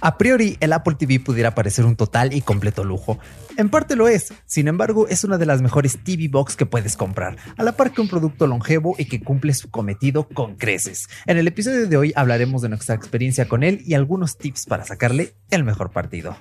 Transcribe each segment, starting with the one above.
A priori, el Apple TV pudiera parecer un total y completo lujo. En parte lo es, sin embargo, es una de las mejores TV Box que puedes comprar, a la par que un producto longevo y que cumple su cometido con creces. En el episodio de hoy hablaremos de nuestra experiencia con él y algunos tips para sacarle el mejor partido.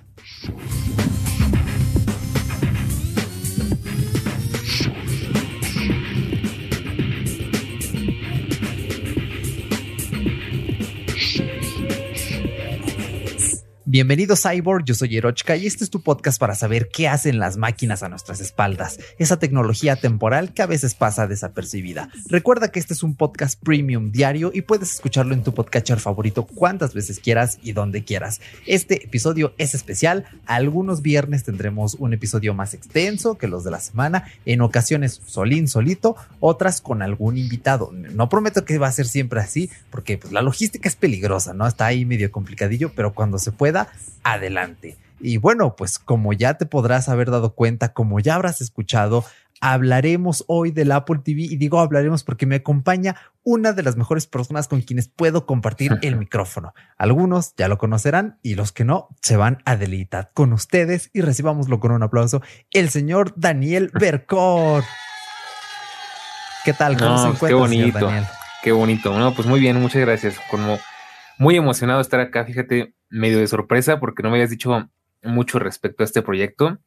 Bienvenido Cyborg, yo soy Erochka y este es tu podcast para saber qué hacen las máquinas a nuestras espaldas, esa tecnología temporal que a veces pasa desapercibida. Recuerda que este es un podcast premium diario y puedes escucharlo en tu podcatcher favorito cuantas veces quieras y donde quieras. Este episodio es especial, algunos viernes tendremos un episodio más extenso que los de la semana, en ocasiones solín solito, otras con algún invitado. No prometo que va a ser siempre así porque pues, la logística es peligrosa, ¿no? Está ahí medio complicadillo, pero cuando se pueda adelante. Y bueno, pues como ya te podrás haber dado cuenta, como ya habrás escuchado, hablaremos hoy del Apple TV y digo hablaremos porque me acompaña una de las mejores personas con quienes puedo compartir el micrófono. Algunos ya lo conocerán y los que no se van a deleitar con ustedes y recibámoslo con un aplauso. El señor Daniel Bercor. ¿Qué tal? ¿Cómo se encuentra, qué bonito, Qué bonito. No, pues muy bien, muchas gracias. Como muy emocionado de estar acá. Fíjate, medio de sorpresa porque no me habías dicho mucho respecto a este proyecto.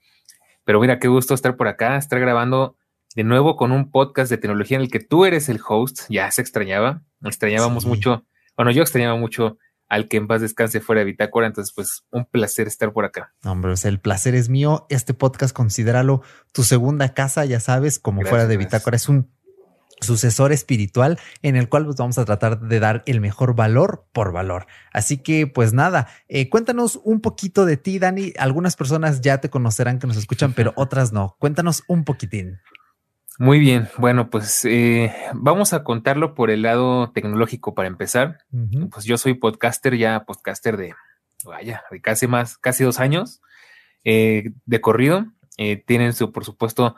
Pero mira, qué gusto estar por acá, estar grabando de nuevo con un podcast de tecnología en el que tú eres el host. Ya se extrañaba, extrañábamos mucho. Bueno, yo extrañaba mucho al que en paz descanse fuera de Bitácora. Entonces, pues un placer estar por acá. Hombre, el placer es mío. Este podcast, considéralo tu segunda casa, ya sabes, como fuera de Bitácora. Es un sucesor espiritual en el cual pues, vamos a tratar de dar el mejor valor por valor. Así que pues nada, eh, cuéntanos un poquito de ti, Dani. Algunas personas ya te conocerán que nos escuchan, pero otras no. Cuéntanos un poquitín. Muy bien, bueno, pues eh, vamos a contarlo por el lado tecnológico para empezar. Pues yo soy podcaster, ya podcaster de, vaya, de casi más, casi dos años eh, de corrido. tienen su, por supuesto,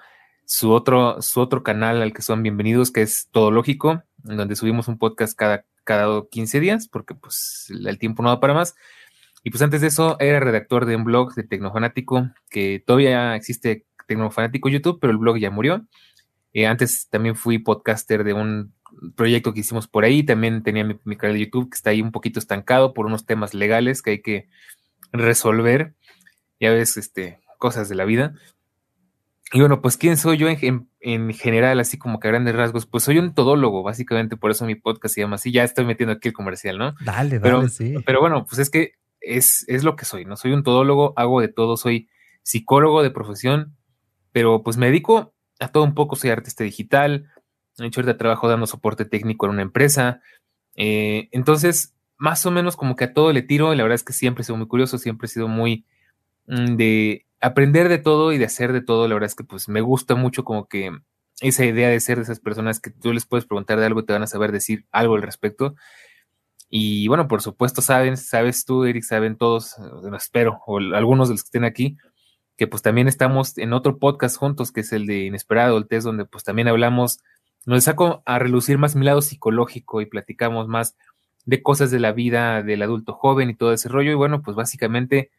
su otro, su otro canal al que son bienvenidos, que es Todo Lógico, en donde subimos un podcast cada, cada 15 días, porque pues el tiempo no da para más. Y pues antes de eso era redactor de un blog de Tecnofanático, que todavía existe Tecnofanático YouTube, pero el blog ya murió. Eh, antes también fui podcaster de un proyecto que hicimos por ahí, también tenía mi, mi, canal de YouTube que está ahí un poquito estancado por unos temas legales que hay que resolver. Ya ves, este, cosas de la vida. Y bueno, pues ¿quién soy yo en, en, general, así como que a grandes rasgos? Pues soy un todólogo, básicamente, por eso mi podcast se llama así. Ya estoy metiendo aquí el comercial, ¿no? Dale, dale, pero, sí. Pero bueno, pues es que es, es lo que soy, ¿no? Soy un todólogo, hago de todo, soy psicólogo de profesión, pero pues me dedico a todo un poco, soy artista digital, he hecho ahorita trabajo dando soporte técnico en una empresa. Eh, entonces, más o menos como que a todo le tiro, y la verdad es que siempre he sido muy curioso, siempre he sido muy mm, de aprender de todo y de hacer de todo, la verdad es que pues me gusta mucho como que esa idea de ser de esas personas que tú les puedes preguntar de algo y te van a saber decir algo al respecto. Y bueno, por supuesto, saben, sabes tú, Eric, saben todos, espero, o algunos de los que estén aquí, que pues también estamos en otro podcast juntos, que es el de Inesperado, el test, donde pues también hablamos, nos saco a relucir más mi lado psicológico y platicamos más de cosas de la vida del adulto joven y todo ese rollo. Y bueno, pues básicamente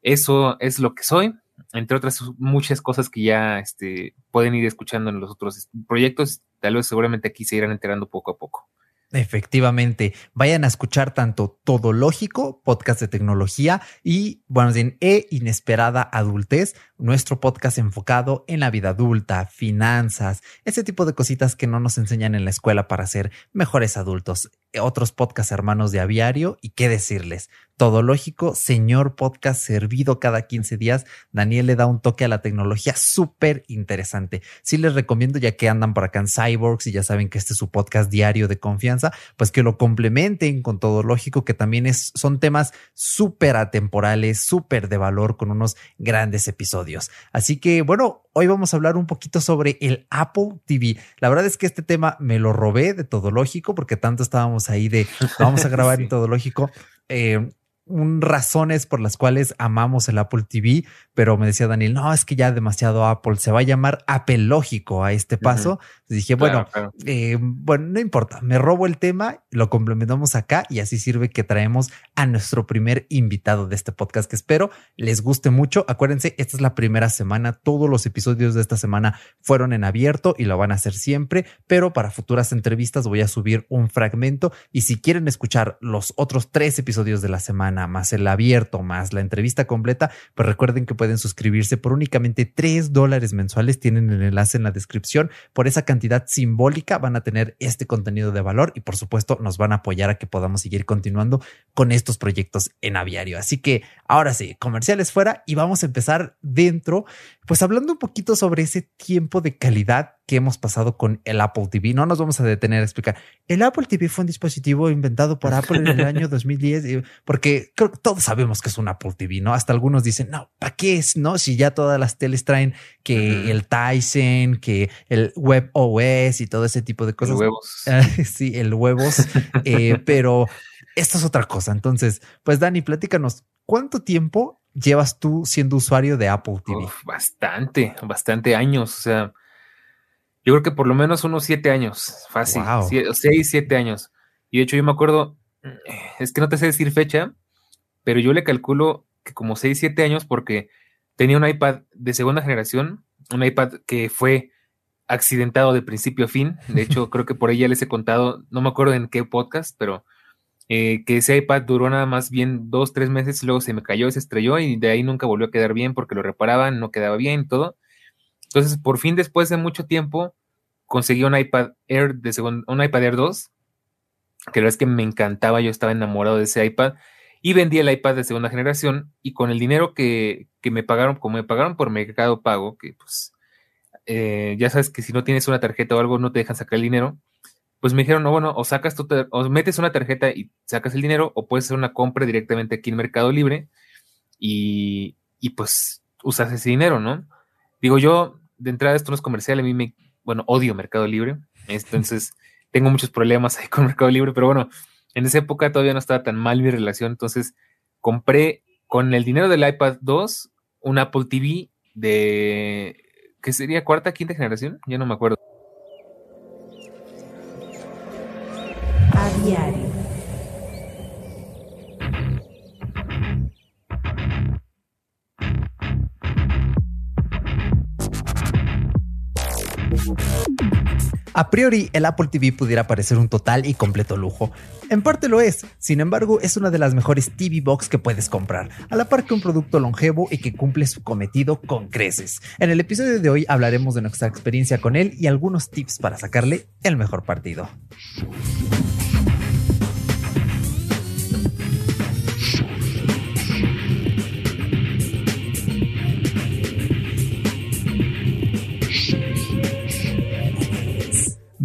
eso es lo que soy entre otras muchas cosas que ya este, pueden ir escuchando en los otros proyectos, tal vez seguramente aquí se irán enterando poco a poco. Efectivamente, vayan a escuchar tanto Todo Lógico, podcast de tecnología, y bueno, en E Inesperada Adultez, nuestro podcast enfocado en la vida adulta, finanzas, ese tipo de cositas que no nos enseñan en la escuela para ser mejores adultos. Otros podcasts hermanos de aviario, y qué decirles, todo lógico, señor podcast servido cada 15 días. Daniel le da un toque a la tecnología súper interesante. Sí les recomiendo, ya que andan por acá en Cyborgs y ya saben que este es su podcast diario de confianza, pues que lo complementen con todo lógico, que también es, son temas súper atemporales, súper de valor, con unos grandes episodios. Así que bueno, hoy vamos a hablar un poquito sobre el Apple TV. La verdad es que este tema me lo robé de todo lógico, porque tanto estábamos ahí de vamos a grabar en todo lógico. Eh, un razones por las cuales amamos el Apple TV, pero me decía Daniel, no, es que ya demasiado Apple, se va a llamar Apple lógico a este paso. Dije, bueno, eh, bueno, no importa, me robo el tema, lo complementamos acá y así sirve que traemos a nuestro primer invitado de este podcast que espero les guste mucho. Acuérdense, esta es la primera semana, todos los episodios de esta semana fueron en abierto y lo van a hacer siempre, pero para futuras entrevistas voy a subir un fragmento y si quieren escuchar los otros tres episodios de la semana, más el abierto, más la entrevista completa, pues recuerden que pueden suscribirse por únicamente tres dólares mensuales. Tienen el enlace en la descripción. Por esa cantidad simbólica van a tener este contenido de valor y por supuesto nos van a apoyar a que podamos seguir continuando con estos proyectos en aviario. Así que ahora sí, comerciales fuera y vamos a empezar dentro, pues hablando un poquito sobre ese tiempo de calidad que hemos pasado con el Apple TV. No nos vamos a detener a explicar. El Apple TV fue un dispositivo inventado por Apple en el año 2010, porque creo que todos sabemos que es un Apple TV, ¿no? Hasta algunos dicen, no, ¿para qué es? No, si ya todas las teles traen que el Tyson, que el Web OS y todo ese tipo de cosas. El huevos. sí, el huevos. Eh, pero esto es otra cosa. Entonces, pues Dani, platícanos, ¿cuánto tiempo llevas tú siendo usuario de Apple TV? bastante, bastante años. O sea, yo creo que por lo menos unos siete años, fácil. seis, siete años. Y de hecho yo me acuerdo, es que no te sé decir fecha, pero yo le calculo que como seis, siete años porque tenía un iPad de segunda generación, un iPad que fue accidentado de principio a fin. De hecho, creo que por ahí ya les he contado, no me acuerdo en qué podcast, pero eh, que ese iPad duró nada más bien dos, tres meses luego se me cayó, se estrelló y de ahí nunca volvió a quedar bien porque lo reparaban, no quedaba bien, todo. Entonces, por fin, después de mucho tiempo, conseguí un iPad Air de segundo, un iPad Air 2, que la verdad es que me encantaba, yo estaba enamorado de ese iPad, y vendí el iPad de segunda generación, y con el dinero que, me pagaron, como me pagaron por Mercado Pago, que pues eh, ya sabes que si no tienes una tarjeta o algo no te dejan sacar el dinero, pues me dijeron, no, bueno, o sacas tu, o metes una tarjeta y sacas el dinero, o puedes hacer una compra directamente aquí en Mercado Libre, y, y pues usas ese dinero, ¿no? Digo yo, de entrada esto no es comercial, a mí me, bueno, odio Mercado Libre, entonces tengo muchos problemas ahí con Mercado Libre, pero bueno, en esa época todavía no estaba tan mal mi relación, entonces compré con el dinero del iPad 2 un Apple TV de, ¿qué sería? ¿Cuarta, quinta generación? Ya no me acuerdo. A priori, el Apple TV pudiera parecer un total y completo lujo. En parte lo es, sin embargo, es una de las mejores TV Box que puedes comprar, a la par que un producto longevo y que cumple su cometido con creces. En el episodio de hoy hablaremos de nuestra experiencia con él y algunos tips para sacarle el mejor partido.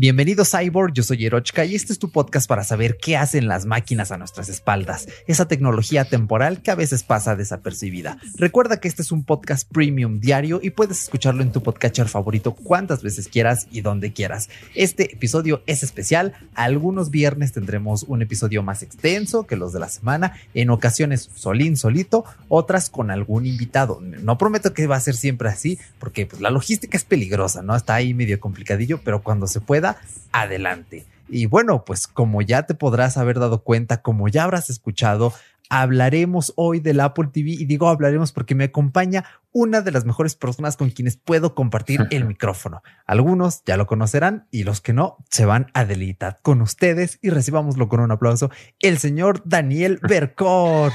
Bienvenido Cyborg, yo soy Erochka y este es tu podcast para saber qué hacen las máquinas a nuestras espaldas, esa tecnología temporal que a veces pasa desapercibida. Recuerda que este es un podcast premium diario y puedes escucharlo en tu podcatcher favorito cuantas veces quieras y donde quieras. Este episodio es especial, algunos viernes tendremos un episodio más extenso que los de la semana, en ocasiones solín solito, otras con algún invitado. No prometo que va a ser siempre así porque pues, la logística es peligrosa, ¿no? Está ahí medio complicadillo, pero cuando se pueda adelante. Y bueno, pues como ya te podrás haber dado cuenta, como ya habrás escuchado, hablaremos hoy del Apple TV y digo hablaremos porque me acompaña una de las mejores personas con quienes puedo compartir el micrófono. Algunos ya lo conocerán y los que no se van a deleitar con ustedes y recibámoslo con un aplauso, el señor Daniel Bercor.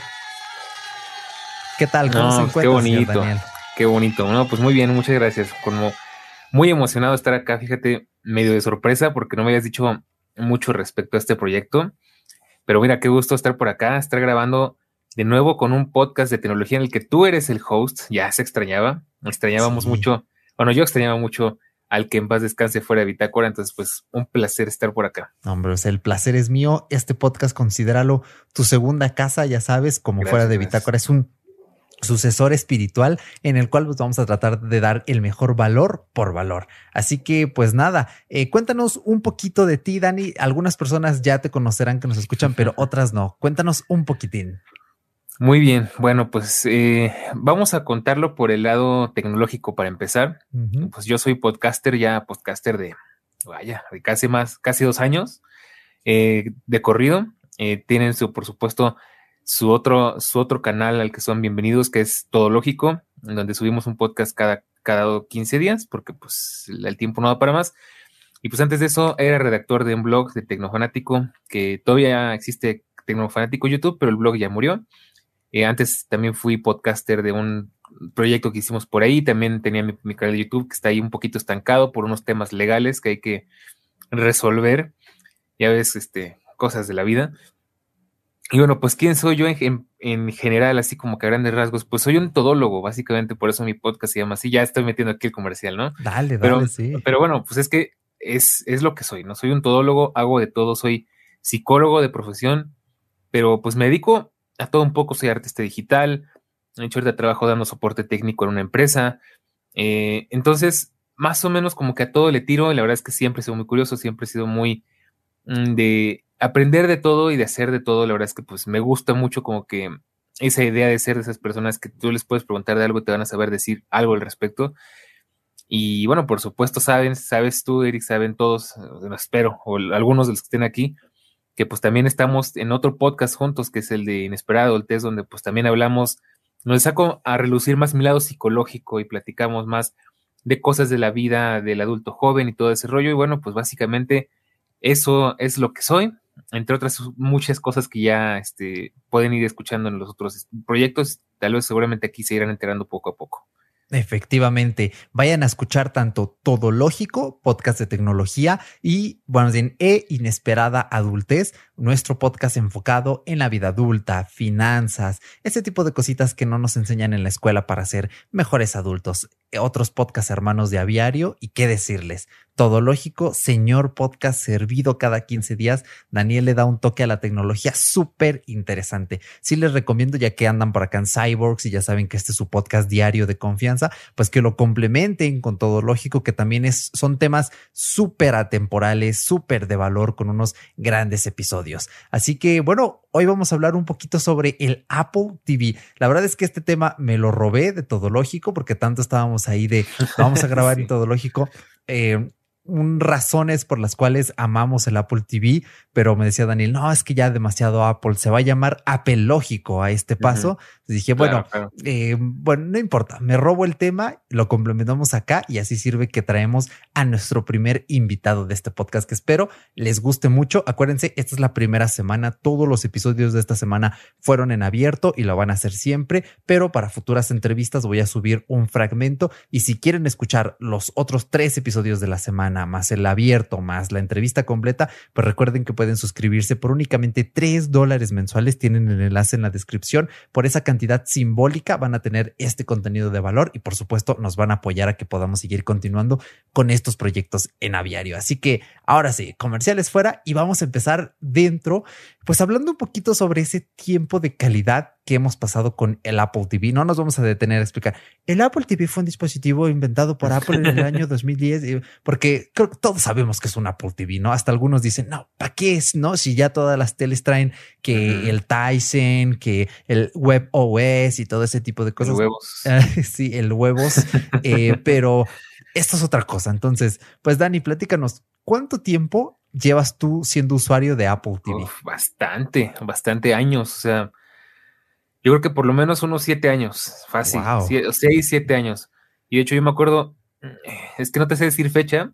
¿Qué tal? ¿Cómo se encuentra, qué bonito, qué bonito. No, pues muy bien, muchas gracias. Como muy emocionado de estar acá. Fíjate, medio de sorpresa porque no me habías dicho mucho respecto a este proyecto. Pero mira, qué gusto estar por acá, estar grabando de nuevo con un podcast de tecnología en el que tú eres el host. Ya se extrañaba, extrañábamos mucho. Bueno, yo extrañaba mucho al que en paz descanse fuera de Bitácora. Entonces, pues un placer estar por acá. Hombre, el placer es mío. Este podcast, considéralo tu segunda casa, ya sabes, como fuera de Bitácora. Es un sucesor espiritual en el cual pues, vamos a tratar de dar el mejor valor por valor. Así que pues nada, eh, cuéntanos un poquito de ti, Dani. Algunas personas ya te conocerán que nos escuchan, pero otras no. Cuéntanos un poquitín. Muy bien, bueno, pues eh, vamos a contarlo por el lado tecnológico para empezar. Pues yo soy podcaster, ya podcaster de, vaya, de casi más, casi dos años eh, de corrido. Tienen su, por supuesto, su otro, su otro canal al que son bienvenidos, que es Todo Lógico, en donde subimos un podcast cada, cada 15 días, porque pues el tiempo no da para más. Y pues antes de eso era redactor de un blog de Tecnofanático, que todavía existe Tecnofanático YouTube, pero el blog ya murió. Eh, antes también fui podcaster de un proyecto que hicimos por ahí. También tenía mi, canal de YouTube que está ahí un poquito estancado por unos temas legales que hay que resolver. Ya ves, este, cosas de la vida. Y bueno, pues ¿quién soy yo en, en, general, así como que a grandes rasgos? Pues soy un todólogo, básicamente, por eso mi podcast se llama así. Ya estoy metiendo aquí el comercial, ¿no? Dale, dale, pero, sí. Pero bueno, pues es que es, es lo que soy, ¿no? Soy un todólogo, hago de todo, soy psicólogo de profesión, pero pues me dedico a todo un poco, soy artista digital, he hecho ahorita trabajo dando soporte técnico en una empresa. Eh, entonces, más o menos como que a todo le tiro, la verdad es que siempre he sido muy curioso, siempre he sido muy mm, de aprender de todo y de hacer de todo, la verdad es que pues me gusta mucho como que esa idea de ser de esas personas que tú les puedes preguntar de algo y te van a saber decir algo al respecto. Y bueno, por supuesto, saben, sabes tú, Eric, saben todos, espero, o algunos de los que estén aquí, que pues también estamos en otro podcast juntos, que es el de Inesperado, el test, donde pues también hablamos, nos saco a relucir más mi lado psicológico y platicamos más de cosas de la vida del adulto joven y todo ese rollo. Y bueno, pues básicamente eso es lo que soy, entre otras muchas cosas que ya este, pueden ir escuchando en los otros proyectos. Tal vez seguramente aquí se irán enterando poco a poco. Efectivamente, vayan a escuchar tanto Todo Lógico, podcast de tecnología, y, bueno, en E Inesperada Adultez, nuestro podcast enfocado en la vida adulta, finanzas, ese tipo de cositas que no nos enseñan en la escuela para ser mejores adultos. Otros podcasts hermanos de aviario, y qué decirles, todo lógico, señor podcast servido cada 15 días. Daniel le da un toque a la tecnología súper interesante. Sí les recomiendo, ya que andan por acá en Cyborgs y ya saben que este es su podcast diario de confianza, pues que lo complementen con todo lógico, que también es, son temas súper atemporales, súper de valor, con unos grandes episodios. Así que bueno, hoy vamos a hablar un poquito sobre el Apple TV. La verdad es que este tema me lo robé de todo lógico, porque tanto estábamos ahí de vamos a grabar en todo lógico. Eh, un razones por las cuales amamos el Apple TV, pero me decía Daniel, no, es que ya demasiado Apple, se va a llamar Apple lógico a este paso. dije, bueno, eh, bueno, no importa, me robo el tema, lo complementamos acá y así sirve que traemos a nuestro primer invitado de este podcast que espero les guste mucho. Acuérdense, esta es la primera semana, todos los episodios de esta semana fueron en abierto y lo van a hacer siempre, pero para futuras entrevistas voy a subir un fragmento y si quieren escuchar los otros tres episodios de la semana, más el abierto, más la entrevista completa, pues recuerden que pueden suscribirse por únicamente 3 dólares mensuales. Tienen el enlace en la descripción. Por esa cantidad simbólica van a tener este contenido de valor y por supuesto nos van a apoyar a que podamos seguir continuando con estos proyectos en aviario. Así que ahora sí, comerciales fuera y vamos a empezar dentro, pues hablando un poquito sobre ese tiempo de calidad que hemos pasado con el Apple TV. No nos vamos a detener a explicar. El Apple TV fue un dispositivo inventado por Apple en el año 2010, porque creo que todos sabemos que es un Apple TV, ¿no? Hasta algunos dicen, no, ¿para qué es? No, si ya todas las teles traen que el Tyson, que el Web OS y todo ese tipo de cosas. El huevos. sí, el huevos. Eh, pero esto es otra cosa. Entonces, pues Dani, platícanos, ¿cuánto tiempo llevas tú siendo usuario de Apple TV? bastante, bastante años. O sea, yo creo que por lo menos unos siete años, fácil, seis, siete años. Y de hecho yo me acuerdo, eh, es que no te sé decir fecha,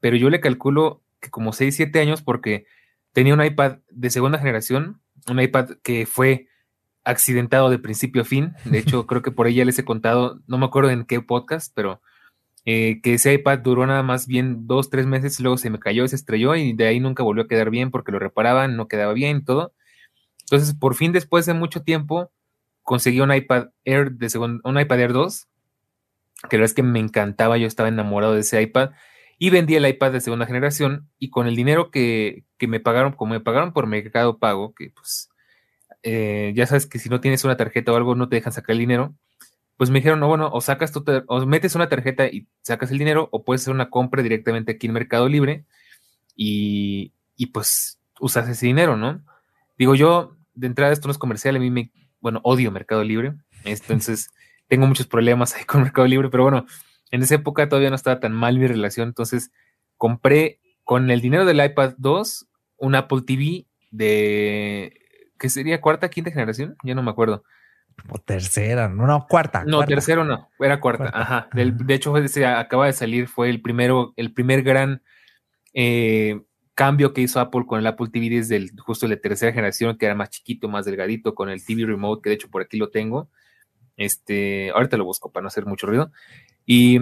pero yo le calculo que como seis, siete años porque tenía un iPad de segunda generación, un iPad que fue accidentado de principio a fin. De hecho, creo que por ahí ya les he contado, no me acuerdo en qué podcast, pero eh, que ese iPad duró nada más bien dos, tres meses, luego se me cayó, se estrelló y de ahí nunca volvió a quedar bien porque lo reparaban, no quedaba bien todo. Entonces, por fin, después de mucho tiempo, conseguí un iPad Air de segundo, un iPad Air 2, que la verdad es que me encantaba, yo estaba enamorado de ese iPad, y vendí el iPad de segunda generación, y con el dinero que, me pagaron, como me pagaron por Mercado Pago, que pues eh, ya sabes que si no tienes una tarjeta o algo no te dejan sacar el dinero, pues me dijeron, no, bueno, o sacas tu, o metes una tarjeta y sacas el dinero, o puedes hacer una compra directamente aquí en Mercado Libre, y, y pues usas ese dinero, ¿no? Digo yo, de entrada esto no es comercial, a mí me bueno, odio Mercado Libre, entonces tengo muchos problemas ahí con Mercado Libre, pero bueno, en esa época todavía no estaba tan mal mi relación, entonces compré con el dinero del iPad 2 un Apple TV de, ¿qué sería? ¿Cuarta, quinta generación? Ya no me acuerdo. O tercera, no, no, cuarta. No, tercero no, era cuarta, ajá. de hecho, acaba de salir, fue el primero, el primer gran eh, cambio que hizo Apple con el Apple TV desde el, justo el de tercera generación, que era más chiquito, más delgadito, con el TV Remote, que de hecho por aquí lo tengo. Este, ahorita lo busco para no hacer mucho ruido. Y,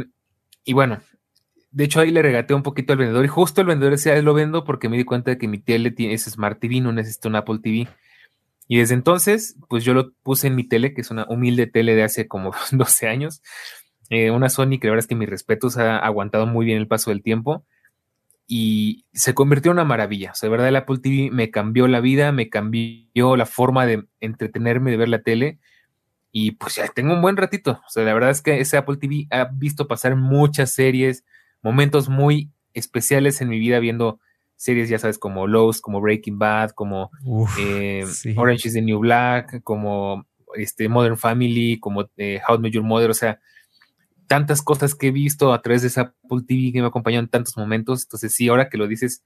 y bueno, de hecho ahí le regateé un poquito al vendedor y justo el vendedor decía, lo vendo porque me di cuenta de que mi tele tiene, es Smart TV, no necesito un Apple TV. Y desde entonces, pues yo lo puse en mi tele, que es una humilde tele de hace como 12 años. Eh, una Sony que la verdad es que mis respetos ha aguantado muy bien el paso del tiempo y se convirtió en una maravilla. O sea, de verdad el Apple TV me cambió la vida, me cambió la forma de entretenerme, de ver la tele. Y pues ya tengo un buen ratito. O sea, la verdad es que ese Apple TV ha visto pasar muchas series, momentos muy especiales en mi vida viendo series, ya sabes, como Lost, como Breaking Bad, como eh, Orange is the New Black, como este, Modern Family, como eh, How to Your Mother, o sea, tantas cosas que he visto a través de esa Apple TV que me acompañó en tantos momentos. Entonces, sí, ahora que lo dices,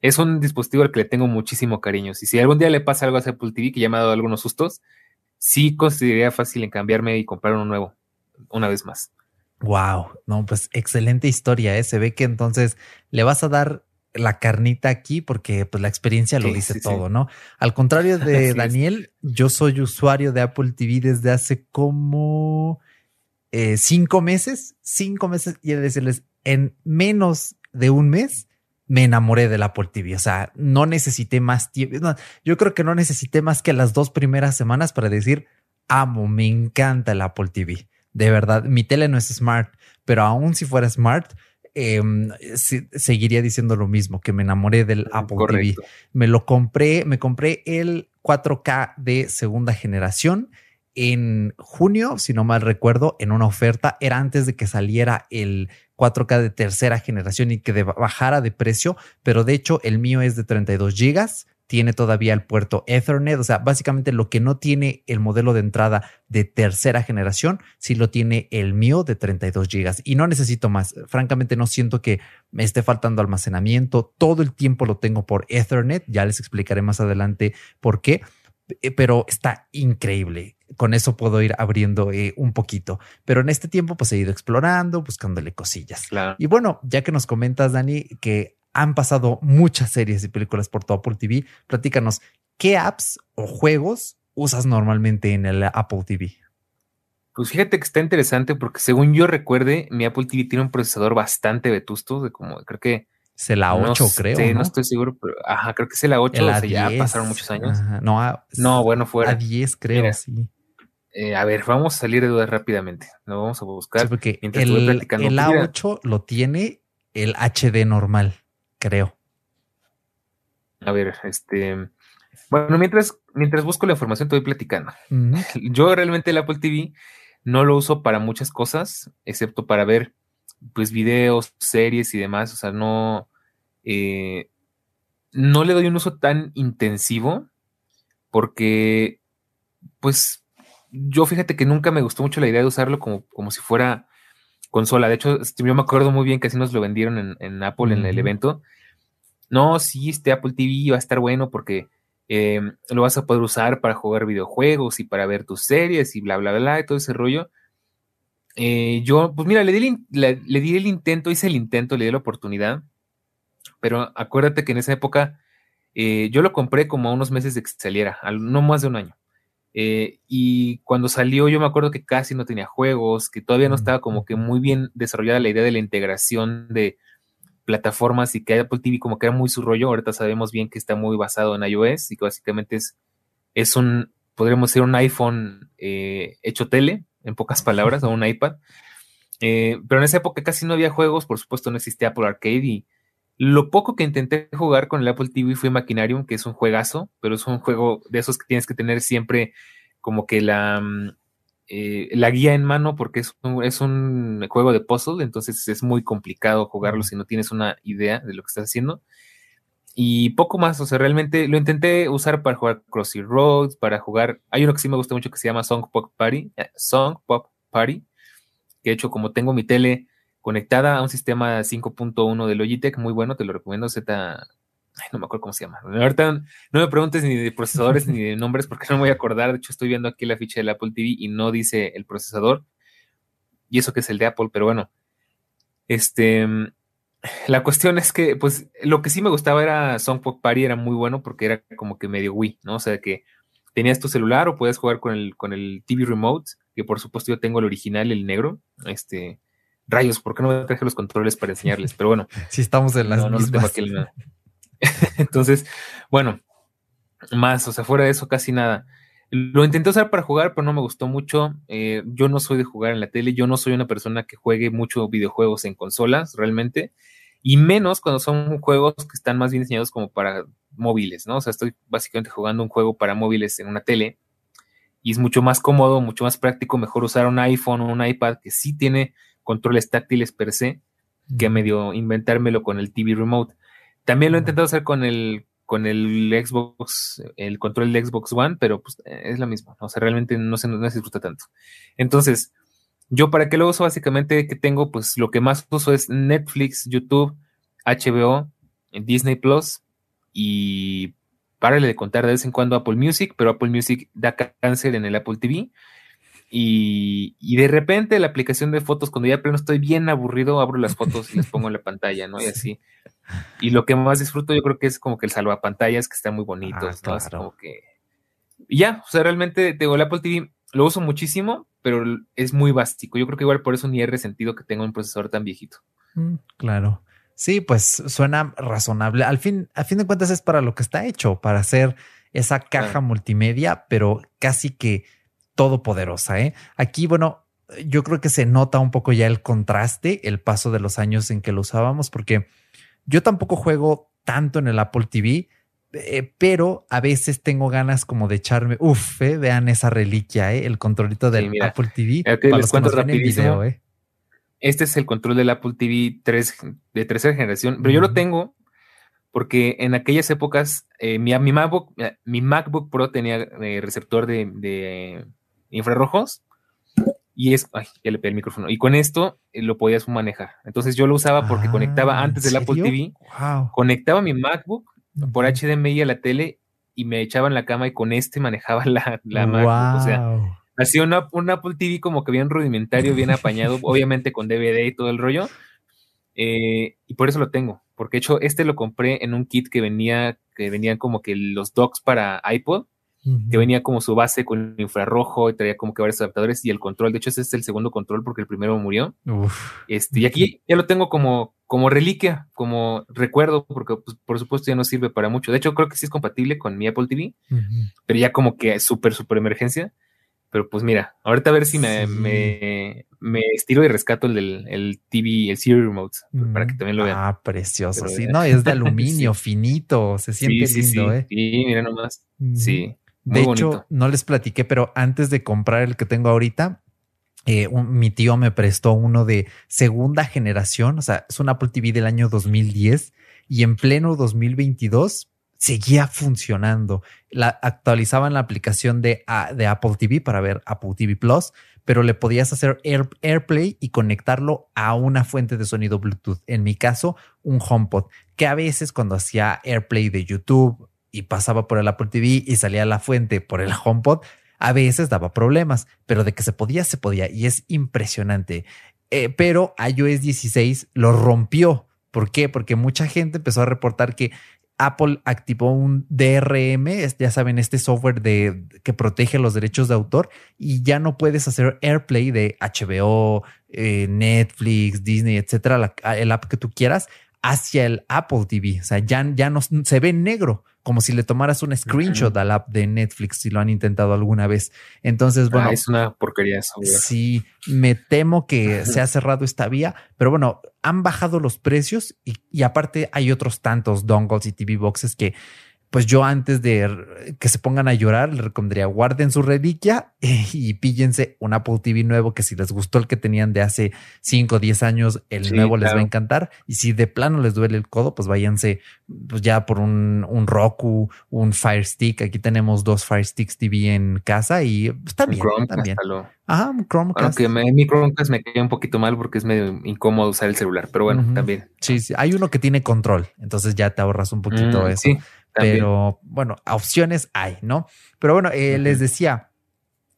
es un dispositivo al que le tengo muchísimo cariño. Y si algún día le pasa algo a esa Apple TV que ya me ha dado algunos sustos, sí consideraría fácil en cambiarme y comprar uno nuevo, una vez más. Wow, no, pues excelente historia, ¿eh? Se ve que entonces le vas a dar la carnita aquí porque pues la experiencia lo dice todo, ¿no? Al contrario de Daniel, yo soy usuario de Apple TV desde hace como eh, cinco meses, cinco meses, y decirles, en menos de un mes me enamoré del Apple TV. O sea, no necesité más tiempo. yo creo que no necesité más que las dos primeras semanas para decir, amo, me encanta el Apple TV. De verdad, mi tele no es smart, pero aún si fuera smart, Em, seguiría diciendo lo mismo, que me enamoré del Apple TV. Me lo compré, me compré el 4K de segunda generación en junio, si no mal recuerdo, en una oferta. Era antes de que saliera el 4K de tercera generación y que bajara de precio, pero de hecho el mío es de 32 gigas tiene todavía el puerto Ethernet, o sea, básicamente lo que no tiene el modelo de entrada de tercera generación, sí lo tiene el mío de 32 gigas y no necesito más. Francamente no siento que me esté faltando almacenamiento, todo el tiempo lo tengo por Ethernet, ya les explicaré más adelante por qué, eh, pero está increíble. Con eso puedo ir abriendo eh, un poquito, pero en este tiempo pues he ido explorando, buscándole cosillas. Y bueno, ya que nos comentas, Dani, que han pasado muchas series y películas por tu Apple TV. Platícanos, ¿qué apps o juegos usas normalmente en el Apple TV? Pues fíjate que está interesante porque según yo recuerde, mi Apple TV tiene un procesador bastante vetusto, de como creo que... Es la 8, creo. ¿no? no estoy seguro, pero ajá, creo que es la 8, o sea, ya pasaron muchos años. No, no, bueno, fuera. A 10, creo, sí. Eh, a ver, vamos a salir de dudas rápidamente. Lo vamos a buscar. porque el, el A8 lo tiene el HD normal creo. A ver, este. Bueno, mientras, mientras busco la información, te voy platicando. Yo realmente el Apple TV no lo uso para muchas cosas, excepto para ver pues videos, series y demás. O sea, no. Eh, no le doy un uso tan intensivo porque, pues, yo fíjate que nunca me gustó mucho la idea de usarlo como, como si fuera consola. De hecho, este, yo me acuerdo muy bien que así nos lo vendieron en, Apple en el evento. No, sí, este Apple TV va a estar bueno porque eh, lo vas a poder usar para jugar videojuegos y para ver tus series y bla, bla, bla, y todo ese rollo. Eh, yo, pues mira, le di, le, di, el intento, hice el intento, le di la oportunidad, pero acuérdate que en esa época eh, yo lo compré como a unos meses de que saliera, no más de un año. Eh, y cuando salió, yo me acuerdo que casi no tenía juegos, que todavía no estaba como que muy bien desarrollada la idea de la integración de plataformas y que Apple TV como que era muy su rollo. Ahorita sabemos bien que está muy basado en iOS y que básicamente es, es un, podríamos decir, un iPhone eh, hecho tele, en pocas palabras, o un iPad. Eh, pero en esa época casi no había juegos, por supuesto no existía Apple Arcade y lo poco que intenté jugar con el Apple TV fue Machinarium, que es un juegazo, pero es un juego de esos que tienes que tener siempre como que la, mm, eh, la guía en mano porque es un, es un juego de puzzle, entonces es muy complicado jugarlo si no tienes una idea de lo que estás haciendo. y poco más, o sea, realmente lo intenté usar para jugar Crossy Roads, para jugar, hay uno que sí me gusta mucho que se llama Song Pop Party, eh, Song Pop Party, que de hecho como tengo mi tele conectada a un sistema 5.1 de Logitech, muy bueno, te lo recomiendo, Z, no me acuerdo cómo se llama. Ahorita no me preguntes ni de procesadores ni de nombres porque no me voy a acordar, de hecho estoy viendo aquí la ficha del Apple TV y no dice el procesador, y eso que es el de Apple, pero bueno, este la cuestión es que, pues, lo que sí me gustaba era Song Pop Party, era muy bueno porque era como que medio Wii, ¿no? O sea, que tenías tu celular o puedes jugar con el, con el TV Remote, que por supuesto yo tengo el original, el negro. Este, rayos, ¿por qué no me traje los controles para enseñarles? Pero bueno. Sí, estamos en las no, mismas. Entonces, bueno, más, o sea, fuera de eso, casi nada. Lo intenté usar para jugar, pero no me gustó mucho. Eh, yo no soy de jugar en la tele, yo no soy una persona que juegue mucho videojuegos en consolas, realmente y menos cuando son juegos que están más bien diseñados como para móviles, ¿no? O sea, estoy básicamente jugando un juego para móviles en una tele y es mucho más cómodo, mucho más práctico, mejor usar un iPhone o un iPad que sí tiene controles táctiles per se, que medio inventármelo con el TV Remote. También lo he intentado hacer con el con el Xbox, el control del Xbox One, pero pues es lo mismo, o sea, realmente no se, no se disfruta tanto. Entonces, yo para qué lo uso básicamente que tengo, pues lo que más uso es Netflix, YouTube, HBO, Disney Plus y párale de contar de vez en cuando Apple Music, pero Apple Music da cáncer en el Apple TV. Y, y, de repente la aplicación de fotos, cuando ya pleno estoy bien aburrido, abro las fotos y las pongo en la pantalla, ¿no? Y así. Y lo que más disfruto yo creo que es como que el salvapantallas que está muy bonito, ah, ¿no? como que... Y ya, o sea, realmente, digo, el Apple TV lo uso muchísimo, pero es muy básico. Yo creo que igual por eso ni he resentido que tenga un procesador tan viejito. Mm, claro. Sí, pues suena razonable. Al fin, a fin de cuentas es para lo que está hecho, para hacer esa caja multimedia, pero casi que todopoderosa. ¿eh? Aquí, bueno, yo creo que se nota un poco ya el contraste, el paso de los años en que lo usábamos, porque yo tampoco juego tanto en el Apple TV, eh, pero a veces tengo ganas como de echarme, uff, eh, vean esa reliquia, eh, el controlito del Apple TV. para los que Este es el control del Apple TV 3 de tercera generación, pero yo lo tengo porque en aquellas épocas mi, mi, MacBook, mi MacBook Pro tenía receptor de, infrarrojos y es, ay, ya le pegué el micrófono, y con esto lo podías manejar. Entonces yo lo usaba porque conectaba ah, antes del Apple TV, conectaba mi MacBook por HDMI a la tele y me echaba en la cama y con este manejaba la, la MacBook. O sea, hacía una, un Apple TV como que bien rudimentario, bien apañado, obviamente con DVD y todo el rollo. Eh, y por eso lo tengo, porque de hecho este lo compré en un kit que venía, que venían como que los docks para iPod que venía como su base con infrarrojo y traía como que varios adaptadores y el control. De hecho, ese es el segundo control porque el primero murió. Este, y aquí ya lo tengo como, como reliquia, como recuerdo, porque pues, por supuesto ya no sirve para mucho. De hecho, creo que sí es compatible con mi Apple TV, pero ya como que súper, súper emergencia. Pero pues mira, ahorita a ver si me, me, me, estiro y rescato el del el TV, el Siri Remote, para que también lo vean. Ah, precioso. sí, no, es de aluminio, finito, se siente lindo, ¿eh? Sí, mira nomás. Sí de hecho, no les platiqué, pero antes de comprar el que tengo ahorita, eh, mi tío me prestó uno de segunda generación, o sea, es un Apple TV del año 2010 y en pleno 2022 seguía funcionando. La, actualizaban la aplicación de, ah, de Apple TV para ver Apple TV Plus, pero le podías hacer AirPlay y conectarlo a una fuente de sonido Bluetooth. En mi caso, un HomePod, que a veces cuando hacía AirPlay de YouTube y pasaba por el Apple TV y salía a la fuente por el HomePod, a veces daba problemas, pero de que se podía, se podía y es impresionante. Eh, pero iOS 16 lo rompió. ¿Por qué? Porque mucha gente empezó a reportar que Apple activó un DRM, ya saben, este software de, que protege los derechos de autor y ya no puedes hacer AirPlay de HBO, eh, Netflix, Disney, etcétera, el app que tú quieras hacia el Apple TV. O sea, ya, ya no se ve negro como si le tomaras un screenshot al app de Netflix si lo han intentado alguna vez. Entonces, bueno. Ah, es una porquería eso. Sí, me temo que se ha cerrado esta vía, pero bueno, han bajado los precios y, aparte hay otros tantos dongles y TV boxes que pues yo antes de que se pongan a llorar, les recomendaría guarden su reliquia y píllense un Apple TV nuevo que si les gustó el que tenían de hace 5 o 10 años, el nuevo les va a encantar. Y si de plano les duele el codo, pues váyanse pues ya por un, un Roku, un Fire Stick. Aquí tenemos dos Fire Sticks TV en casa y está bien. también. Ajá, un Chromecast. Aunque me, mi Chromecast me queda un poquito mal porque es medio incómodo usar el celular, pero bueno, también. Sí, sí, hay uno que tiene control, entonces ya te ahorras un poquito mm, eso. Sí, pero bueno, opciones hay, ¿no? Pero bueno, eh, les decía,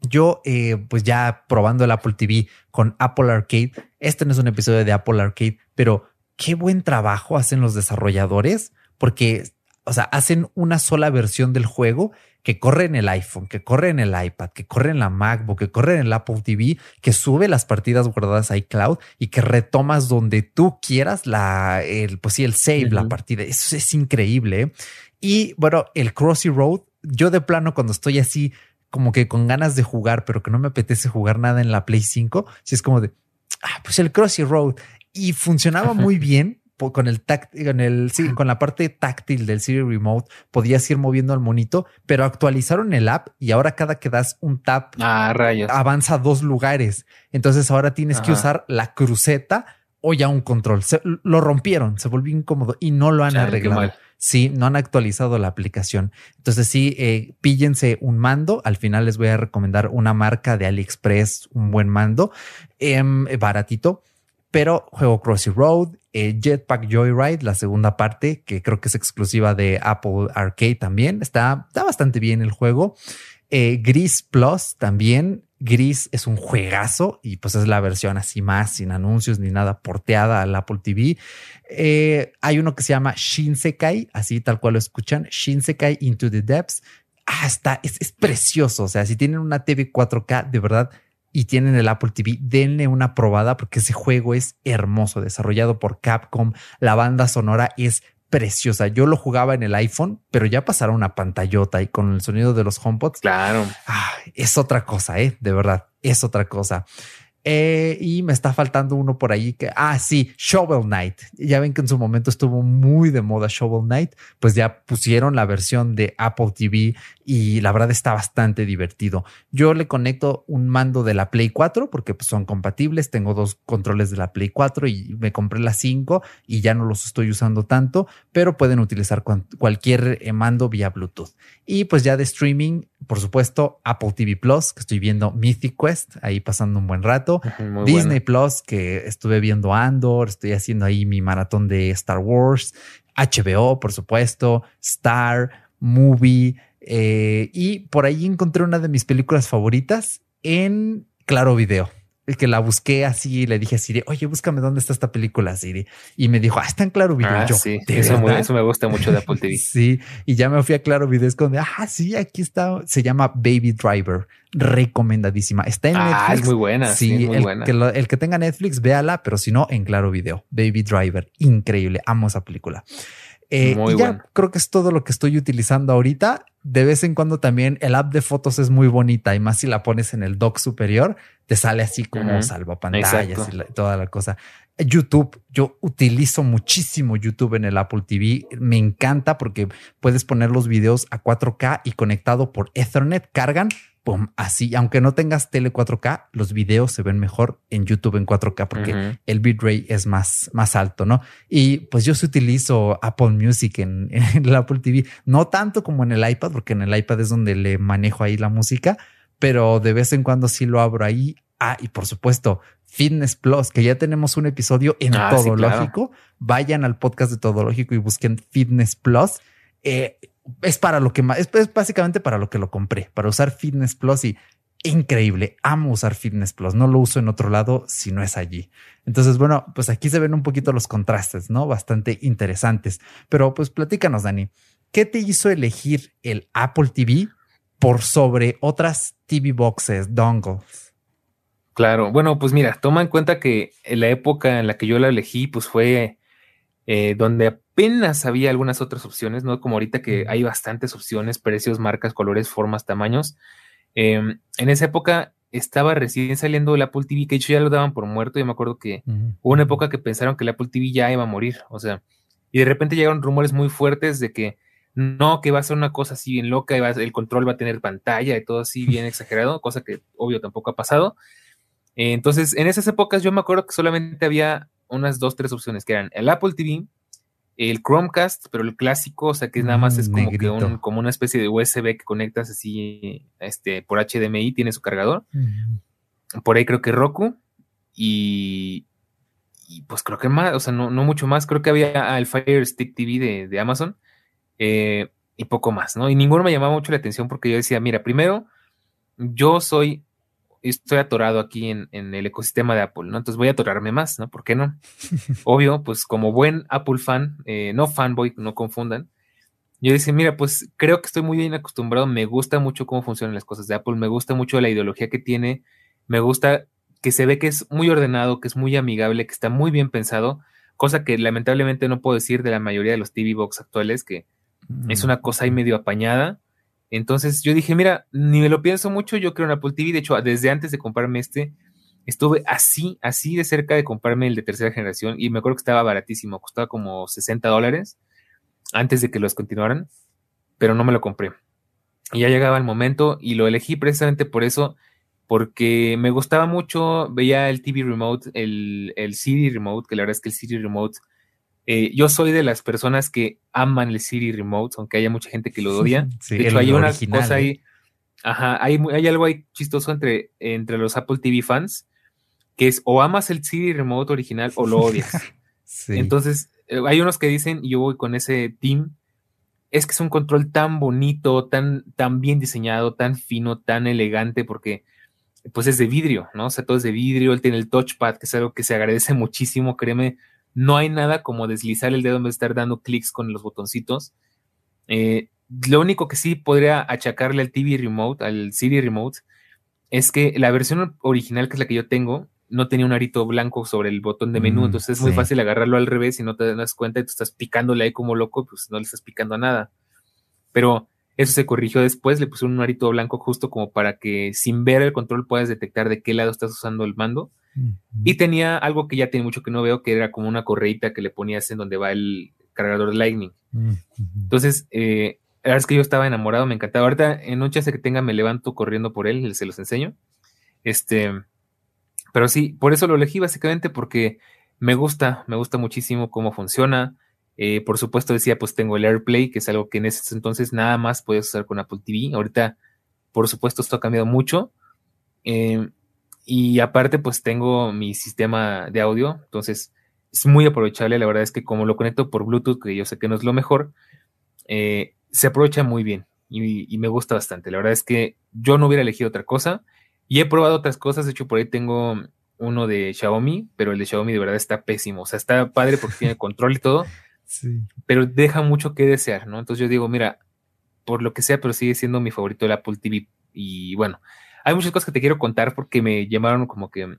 yo eh, pues ya probando el Apple TV con Apple Arcade, este no es un episodio de Apple Arcade, pero qué buen trabajo hacen los desarrolladores porque, o sea, hacen una sola versión del juego que corre en el iPhone, que corre en el iPad, que corre en la MacBook, que corre en el Apple TV, que sube las partidas guardadas a iCloud y que retomas donde tú quieras la, el, pues sí, el save, la partida. Eso es increíble. Y bueno, el Crossy Road, yo de plano cuando estoy así como que con ganas de jugar, pero que no me apetece jugar nada en la Play 5, si es como de, ah, pues el Crossy Road. Y funcionaba muy bien con el con el sí, con la parte táctil del Siri Remote podías ir moviendo al monito, pero actualizaron el app y ahora cada que das un tap ah, avanza dos lugares. Entonces ahora tienes que usar la cruceta o ya un control. lo rompieron, se volvió incómodo y no lo han arreglado. Sí, no han actualizado la aplicación. Entonces sí, eh, píllense un mando. Al final les voy a recomendar una marca de AliExpress, un buen mando, em, baratito pero juego Crossy Road, eh, Jetpack Joyride, la segunda parte, que creo que es exclusiva de Apple Arcade también. Está, está bastante bien el juego. Eh, Gris Plus también. Gris es un juegazo y pues es la versión así más sin anuncios ni nada porteada al Apple TV. Eh, hay uno que se llama Shinsekai, así tal cual lo escuchan, Shinsekai Into the Depths. Ah, está, es, es precioso. O sea, si tienen una TV 4K, de verdad y tienen el Apple TV, denle una probada porque ese juego es hermoso, desarrollado por Capcom. La banda sonora es preciosa. Yo lo jugaba en el iPhone, pero ya pasaron una pantallota y con el sonido de los HomePods. Claro. Ah, es otra cosa, ¿eh? De verdad, es otra cosa. Eh, y me está faltando uno por ahí que, ah, sí, Shovel Knight. Ya ven que en su momento estuvo muy de moda Shovel Knight, pues ya pusieron la versión de Apple TV y la verdad está bastante divertido. Yo le conecto un mando de la Play 4 porque pues, son compatibles. Tengo dos controles de la Play 4 y me compré la 5 y ya no los estoy usando tanto, pero pueden utilizar cualquier eh, mando vía Bluetooth. Y pues ya de streaming, por supuesto, Apple TV Plus, que estoy viendo Mythic Quest, ahí pasando un buen rato. Disney Plus, que estuve viendo Andor, estoy haciendo ahí mi maratón de Star Wars. HBO, por supuesto, Star, Movie. Eh, y por ahí encontré una de mis películas favoritas en Claro Video que la busqué así y le dije a Siri, oye, búscame dónde está esta película, Siri. Y me dijo, ah, está en Claro Video. Ah, sí, eso, me gusta mucho de Apple TV. sí, y ya me fui a Claro Video, es donde, ah, sí, aquí está. Se llama Baby Driver, recomendadísima. Está en ah, Netflix. es muy buena. Sí, muy el, buena. Que el que tenga Netflix, véala, pero si no, en Claro Video. Baby Driver, increíble. Amo esa película. Eh, y ya creo que es todo lo que estoy utilizando ahorita. De vez en cuando también el app de fotos es muy bonita y más si la pones en el dock superior, te sale así como salvapantallas y toda la cosa. YouTube, yo utilizo muchísimo YouTube en el Apple TV. Me encanta porque puedes poner los videos a 4K y conectado por Ethernet, cargan así, aunque no tengas tele 4K, los videos se ven mejor en YouTube en 4K porque el bitrate es más, más alto, ¿no? Y pues yo sí utilizo Apple Music en, en, el Apple TV, no tanto como en el iPad, porque en el iPad es donde le manejo ahí la música, pero de vez en cuando sí lo abro ahí. Ah, y por supuesto, Fitness Plus, que ya tenemos un episodio en ah, Todo Lógico. Vayan al podcast de Todo Lógico y busquen Fitness Plus. Eh, es para lo que más, es, básicamente para lo que lo compré, para usar Fitness Plus y increíble. Amo usar Fitness Plus. No lo uso en otro lado si no es allí. Entonces, bueno, pues aquí se ven un poquito los contrastes, ¿no? Bastante interesantes. Pero pues platícanos, Dani, ¿qué te hizo elegir el Apple TV por sobre otras TV boxes, dongles? Claro, bueno, pues mira, toma en cuenta que en la época en la que yo la elegí, pues fue eh, donde apenas había algunas otras opciones, ¿no? Como ahorita que hay bastantes opciones, precios, marcas, colores, formas, tamaños. Em, en esa época estaba recién saliendo el Apple TV, que de hecho ya lo daban por muerto. Yo me acuerdo que hubo una época que pensaron que el Apple TV ya iba a morir, o sea, y de repente llegaron rumores muy fuertes de que no que va a ser una cosa así bien loca, y el control va a tener pantalla y todo así bien exagerado, cosa que obvio tampoco ha pasado. Eh, entonces, en esas épocas yo me acuerdo que solamente había unas dos, tres opciones, que eran el Apple TV, el Chromecast, pero el clásico, o sea que nada más es como que un, como una especie de USB que conectas así este, por HDMI, tiene su cargador. Por ahí creo que Roku. Y, y, pues creo que más, o sea, no, no mucho más. Creo que había el Fire Stick TV de, Amazon. Eh, y poco más, ¿no? Y ninguno me llamaba mucho la atención porque yo decía, mira, primero, yo soy estoy atorado aquí en, el ecosistema de Apple, ¿no? Entonces voy a atorarme más, ¿no? ¿Por qué no? Obvio, pues como buen Apple fan, eh, no fanboy, no confundan, yo decía, mira, pues creo que estoy muy bien acostumbrado, me gusta mucho cómo funcionan las cosas de Apple, me gusta mucho la ideología que tiene, me gusta que se ve que es muy ordenado, que es muy amigable, que está muy bien pensado, cosa que lamentablemente no puedo decir de la mayoría de los TV Box actuales, que es una cosa ahí medio apañada, entonces yo dije, mira, ni me lo pienso mucho, yo creo en Apple TV. De hecho, desde antes de comprarme este, estuve así, así de cerca de comprarme el de tercera generación y me acuerdo que estaba baratísimo, costaba como 60 dólares antes de que los continuaran, pero no me lo compré. Y ya llegaba el momento y lo elegí precisamente por eso, porque me gustaba mucho, veía el TV Remote, el, el CD Remote, que la verdad es que el CD Remote eh, yo soy de las personas que aman el Siri Remote, aunque haya mucha gente que lo odia. de hecho, hay una cosa ahí. ¿eh? Ajá, hay, hay, algo ahí chistoso entre, entre los Apple TV fans, que es o amas el Siri Remote original o lo odias. Entonces, eh, hay unos que dicen, y yo voy con ese team, es que es un control tan bonito, tan, tan bien diseñado, tan fino, tan elegante, porque pues es de vidrio, ¿no? O sea, todo es de vidrio, él tiene el touchpad, que es algo que se agradece muchísimo, créeme, no hay nada como deslizar el dedo en vez de estar dando clics con los botoncitos. Eh, lo único que sí podría achacarle al TV Remote, al Siri Remote, es que la versión original, que es la que yo tengo, no tenía un arito blanco sobre el botón de menú, mm, entonces es muy fácil agarrarlo al revés y no te das cuenta y tú estás picándole ahí como loco, pues no le estás picando a nada. Pero eso se corrigió después, le pusieron un arito blanco justo como para que sin ver el control puedas detectar de qué lado estás usando el mando. Y tenía algo que ya tiene mucho que no veo, que era como una correita que le ponías en donde va el cargador de Lightning. Entonces, eh, la verdad es que yo estaba enamorado, me encantaba. Ahorita en un chance que tenga me levanto corriendo por él, se los enseño. Este, pero sí, por eso lo elegí básicamente porque me gusta, me gusta muchísimo cómo funciona. Eh, por supuesto decía, pues tengo el AirPlay, que es algo que en ese entonces nada más podías usar con Apple TV. Ahorita, por supuesto, esto ha cambiado mucho. Eh, y aparte, pues tengo mi sistema de audio, entonces es muy aprovechable. La verdad es que como lo conecto por Bluetooth, que yo sé que no es lo mejor, eh, se aprovecha muy bien y, me gusta bastante. La verdad es que yo no hubiera elegido otra cosa y he probado otras cosas. De hecho, por ahí tengo uno de Xiaomi, pero el de Xiaomi de verdad está pésimo. O sea, está padre porque tiene control y todo, pero deja mucho que desear, ¿no? Entonces yo digo, mira, por lo que sea, pero sigue siendo mi favorito el Apple TV. Y bueno, hay muchas cosas que te quiero contar porque me llamaron como que,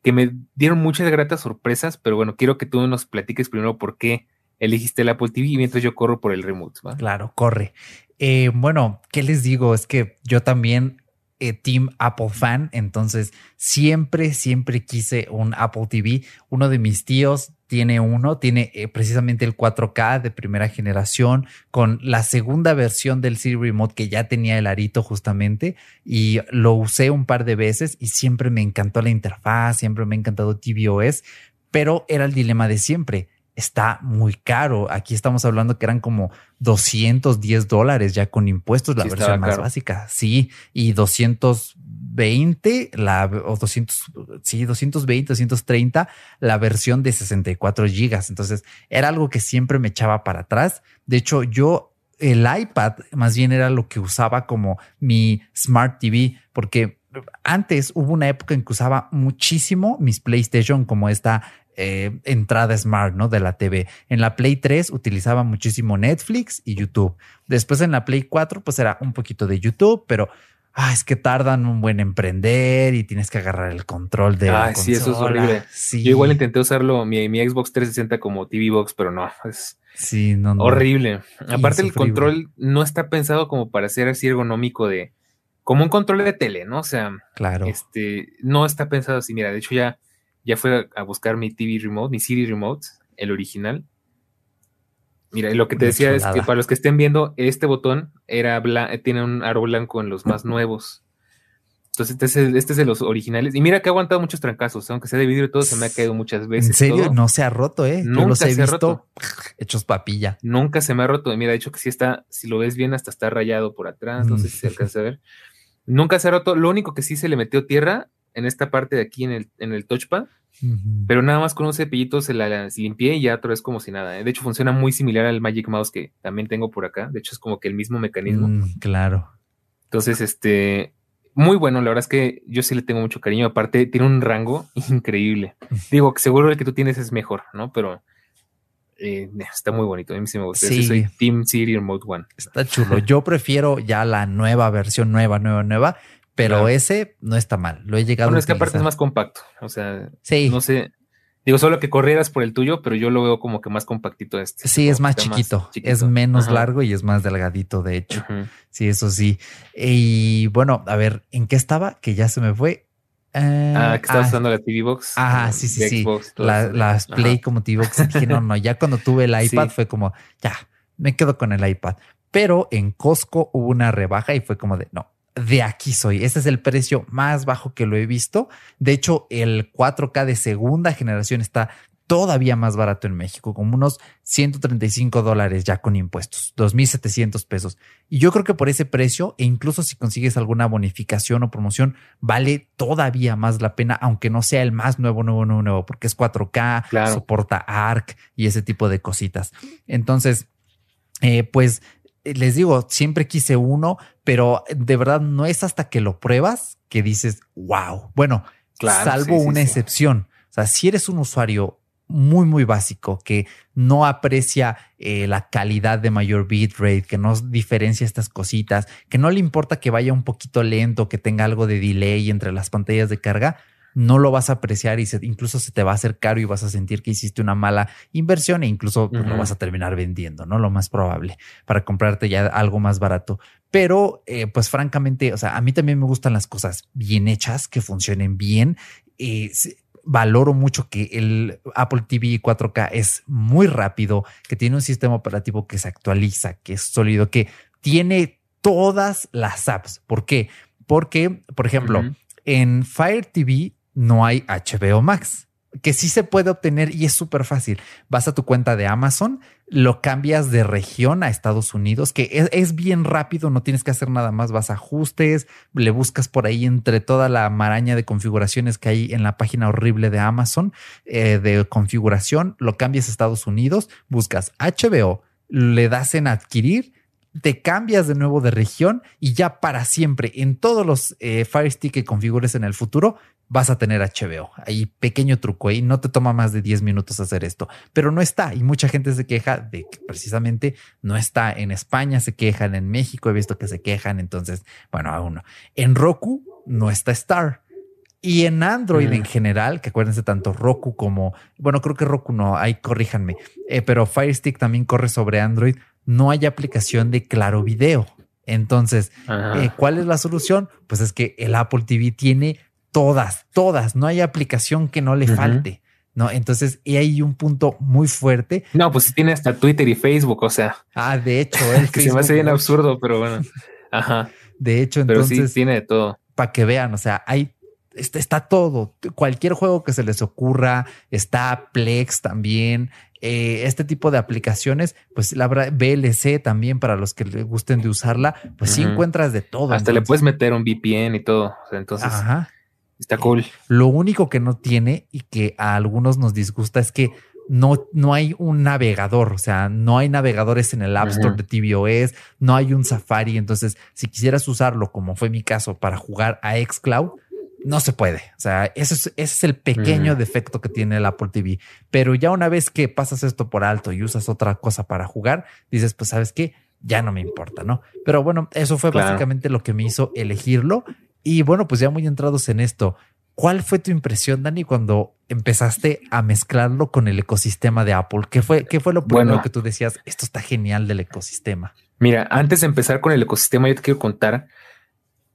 que me dieron muchas gratas sorpresas, pero bueno, quiero que tú nos platiques primero por qué elegiste el Apple TV y mientras yo corro por el remote. Claro, corre. Eh, bueno, ¿qué les digo? Es que yo también eh, Team Apple fan, entonces siempre, siempre quise un Apple TV. Uno de mis tíos tiene uno, tiene eh, precisamente el 4K de primera generación con la segunda versión del Siri Remote que ya tenía el arito justamente y lo usé un par de veces y siempre me encantó la interfaz, siempre me ha encantado tvOS, pero era el dilema de siempre está muy caro. Aquí estamos hablando que eran como 210 dólares ya con impuestos, la versión más básica. Sí, y 220, la, o 200, sí, 220, 230, la versión de 64 gigas. Entonces era algo que siempre me echaba para atrás. De hecho, yo el iPad más bien era lo que usaba como mi Smart TV, porque antes hubo una época en que usaba muchísimo mis PlayStation como esta eh, entrada smart, ¿no? De la TV. En la Play 3 utilizaba muchísimo Netflix y YouTube. Después en la Play 4, pues era un poquito de YouTube, pero ah, es que tardan un buen emprender y tienes que agarrar el control de. Ah, sí, eso es horrible. Yo igual intenté usarlo, mi, mi, Xbox 360 como TV Box, pero no, es sí, no, horrible. Aparte, el control no está pensado como para ser así ergonómico de como un control de tele, ¿no? O sea, claro. Este no está pensado así. Mira, de hecho, ya ya fue a buscar mi TV Remote, mi Siri Remote, el original. Mira, lo que te decía es que para los que estén viendo, este botón era tiene un aro blanco en los más nuevos. Entonces, este es, este es, de los originales. Y mira que ha aguantado muchos trancazos. Aunque sea de vidrio y todo, se me ha caído muchas veces. ¿En serio? No se ha roto, ¿eh? Nunca Yo los he se visto ha roto. hechos papilla. Nunca se me ha roto. Mira, de hecho que sí está, si lo ves bien, hasta está rayado por atrás. No sé si se alcanza a ver. Nunca se ha roto. Lo único que sí se le metió tierra en esta parte de aquí en el, en el touchpad. Pero nada más con un cepillito se la, limpié y ya otra vez como si nada. ¿eh? De hecho, funciona muy similar al Magic Mouse que también tengo por acá. De hecho, es como que el mismo mecanismo. Mm, claro. Entonces, este, muy bueno, la verdad es que yo sí le tengo mucho cariño. Aparte, tiene un rango increíble. Digo que seguro el que tú tienes es mejor, ¿no? Pero eh, está muy bonito. A mí sí me gusta. Sí. soy Team City Remote One. Está chulo. Yo prefiero ya la nueva versión, nueva, nueva, nueva. Pero ese no está mal. Lo he llegado bueno, a es que aparte es más compacto. O sea, sí. no sé. Digo, solo que corrieras por el tuyo, pero yo lo veo como que más compactito este. Sí, es más chiquito, es menos largo y es más delgadito, de hecho. Sí, eso sí. Y bueno, a ver, ¿en qué estaba? Que ya se me fue. ah, que estabas ah, usando la TV Box. Ah, sí, sí, sí. las Play como TV Box. Dije, no, no, ya cuando tuve el iPad fue como, ya, me quedo con el iPad. Pero en Costco hubo una rebaja y fue como de, no, de aquí soy. Este es el precio más bajo que lo he visto. De hecho, el 4K de segunda generación está todavía más barato en México, como unos 135 dólares ya con impuestos, 2.700 pesos. Y yo creo que por ese precio, e incluso si consigues alguna bonificación o promoción, vale todavía más la pena, aunque no sea el más nuevo, nuevo, nuevo, nuevo, porque es 4K, soporta ARC y ese tipo de cositas. Entonces, eh, pues les digo, siempre quise uno, pero de verdad no es hasta que lo pruebas que dices, wow. Bueno, salvo una excepción. O sea, si eres un usuario muy, muy básico que no aprecia eh, la calidad de mayor bitrate, que no diferencia estas cositas, que no le importa que vaya un poquito lento, que tenga algo de delay entre las pantallas de carga, no lo vas a apreciar y incluso se te va a hacer caro y vas a sentir que hiciste una mala inversión e incluso pues, lo vas a terminar vendiendo, ¿no? Lo más probable para comprarte ya algo más barato. Pero, eh, pues francamente, o sea, a mí también me gustan las cosas bien hechas, que funcionen bien. valoro mucho que el Apple TV 4K es muy rápido, que tiene un sistema operativo que se actualiza, que es sólido, que tiene todas las apps. ¿Por qué? Porque, por ejemplo, en Fire TV no hay HBO Max, que sí se puede obtener y es súper fácil. Vas a tu cuenta de Amazon, lo cambias de región a Estados Unidos, que es, bien rápido, no tienes que hacer nada más, vas a ajustes, le buscas por ahí entre toda la maraña de configuraciones que hay en la página horrible de Amazon eh, de configuración, lo cambias a Estados Unidos, buscas HBO, le das en adquirir te cambias de nuevo de región y ya para siempre en todos los eh, Fire Stick que configures en el futuro vas a tener HBO. Ahí pequeño truco ahí, no te toma más de 10 minutos hacer esto, pero no está y mucha gente se queja de que precisamente no está en España, se quejan en México, he visto que se quejan, entonces, bueno, aún no. En Roku no está Star. Y en Android en general, que acuérdense tanto Roku como, bueno, creo que Roku no, ahí corríjanme, eh, pero Fire Stick también corre sobre Android no hay aplicación de Claro Video. Entonces, eh, ¿cuál es la solución? Pues es que el Apple TV tiene todas, todas. No hay aplicación que no le falte. No, entonces y hay un punto muy fuerte. No, pues tiene hasta Twitter y Facebook, o sea. Ah, de hecho, el que se me hace bien absurdo, pero bueno. Ajá. De hecho, entonces. Pero sí tiene de todo. Para que vean, o sea, hay está, está, todo. Cualquier juego que se les ocurra, está Plex también. Eh, este tipo de aplicaciones, pues la VLC también para los que les gusten de usarla, pues sí encuentras de todo. Hasta le puedes meter un VPN y todo. entonces, está cool. Lo único que no tiene y que a algunos nos disgusta es que no, no hay un navegador, o sea, no hay navegadores en el App Store de tvOS, no hay un Safari. Entonces, si quisieras usarlo, como fue mi caso, para jugar a Xcloud, no se puede. O sea, ese es, ese es el pequeño defecto que tiene el Apple TV. Pero ya una vez que pasas esto por alto y usas otra cosa para jugar, dices, pues sabes qué, ya no me importa, ¿no? Pero bueno, eso fue básicamente lo que me hizo elegirlo. Y bueno, pues ya muy entrados en esto, ¿cuál fue tu impresión, Dani, cuando empezaste a mezclarlo con el ecosistema de Apple? ¿Qué fue, qué fue lo primero que tú decías? Esto está genial del ecosistema. Mira, antes de empezar con el ecosistema, yo te quiero contar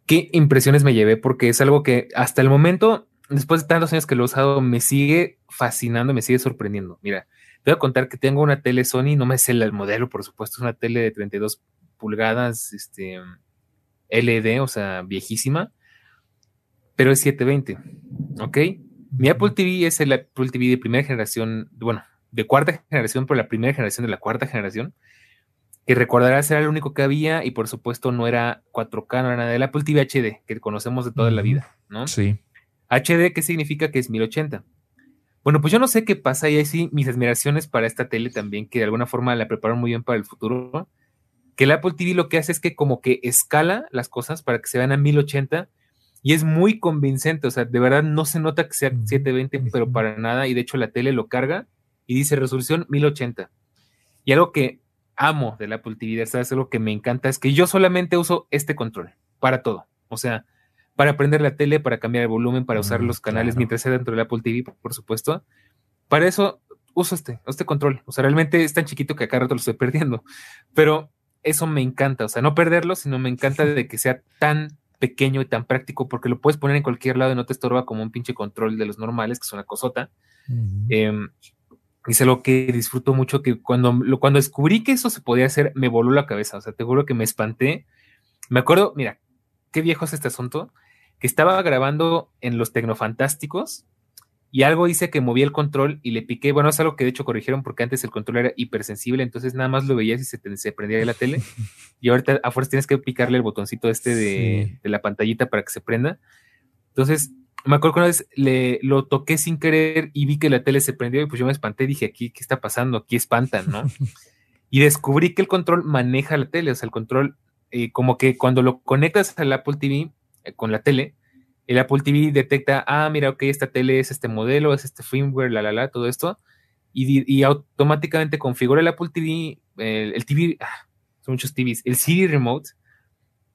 qué impresiones me llevé, porque es algo que hasta el momento, después de tantos años que lo he usado, me sigue fascinando, me sigue sorprendiendo. Mira, Te voy a contar que tengo una tele Sony, no me sé el modelo, por supuesto, es una tele de 32 pulgadas, este, LED, o sea, viejísima, pero es 720, ¿ok? Mi Apple TV es el Apple TV de primera generación, bueno, de cuarta generación, pero la primera generación de la cuarta generación, que recordarás era el único que había y por supuesto no era 4K, no era nada del Apple TV HD, que conocemos de toda la vida, ¿no? Sí. HD, ¿qué significa que es 1080? Bueno, pues yo no sé qué pasa y ahí sí mis admiraciones para esta tele también, que de alguna forma la prepararon muy bien para el futuro, que el Apple TV lo que hace es que como que escala las cosas para que se vean a 1080 y es muy convincente, o sea, de verdad no se nota que sea 720, pero para nada, y de hecho la tele lo carga y dice resolución 1080. Y algo que amo del Apple TV, ¿sabes? Algo que me encanta es que yo solamente uso este control para todo. O sea, para prender la tele, para cambiar el volumen, para usar los canales mientras sea dentro del Apple TV, por, supuesto. Para eso uso este, este control. O sea, realmente es tan chiquito que acá rato lo estoy perdiendo. Pero eso me encanta. O sea, no perderlo, sino me encanta de que sea tan pequeño y tan práctico porque lo puedes poner en cualquier lado y no te estorba como un pinche control de los normales, que es una cosota. Uh es algo que disfruto mucho, que cuando, cuando descubrí que eso se podía hacer, me voló la cabeza. O sea, te juro que me espanté. Me acuerdo, mira, qué viejo es este asunto, que estaba grabando en los Tecnofantásticos y algo dice que movía el control y le piqué. Bueno, es algo que de hecho corrigieron porque antes el control era hipersensible, entonces nada más lo veías y se, se prendía la tele. Y ahorita a fuerza tienes que picarle el botoncito este de, de la pantallita para que se prenda. Entonces, me acuerdo que una vez le, lo toqué sin querer y vi que la tele se prendió y pues yo me espanté y dije, aquí, ¿qué está pasando? Aquí espantan, ¿no? y descubrí que el control maneja la tele, o sea, el control, eh, como que cuando lo conectas al Apple TV eh, con la tele, el Apple TV detecta, ah, mira, ok, esta tele es este modelo, es este firmware, la, la, la, todo esto, y, y automáticamente configura el Apple TV, el, TV, ah, son muchos TVs, el CD Remote,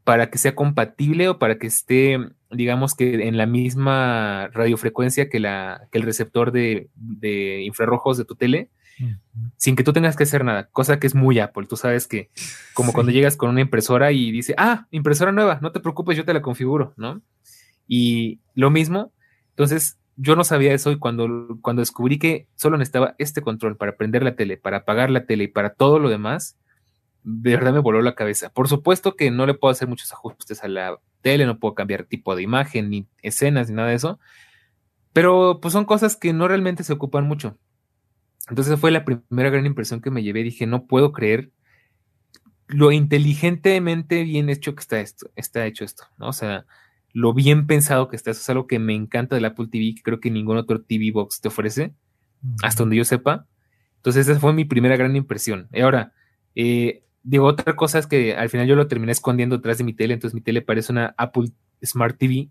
para que sea compatible o para que esté, digamos que en la misma radiofrecuencia que, la, que el receptor de, infrarrojos de tu tele, sin que tú tengas que hacer nada, cosa que es muy Apple. Tú sabes que como cuando llegas con una impresora y dice, ah, impresora nueva, no te preocupes, yo te la configuro, ¿no? Y lo mismo, entonces yo no sabía eso y cuando, cuando descubrí que solo necesitaba este control para prender la tele, para apagar la tele y para todo lo demás, de verdad me voló la cabeza. Por supuesto que no le puedo hacer muchos ajustes a la tele, no puedo cambiar tipo de imagen, ni escenas, ni nada de eso. Pero pues son cosas que no realmente se ocupan mucho. Entonces fue la primera gran impresión que me llevé. Dije, no puedo creer lo inteligentemente bien hecho que está esto, está hecho esto, ¿no? O sea, lo bien pensado que está. Eso es algo que me encanta del Apple TV, que creo que ningún otro TV Box te ofrece, hasta donde yo sepa. Entonces, esa fue mi primera gran impresión. Y ahora, eh, Digo, otra cosa es que al final yo lo terminé escondiendo detrás de mi tele, entonces mi tele parece una Apple Smart TV,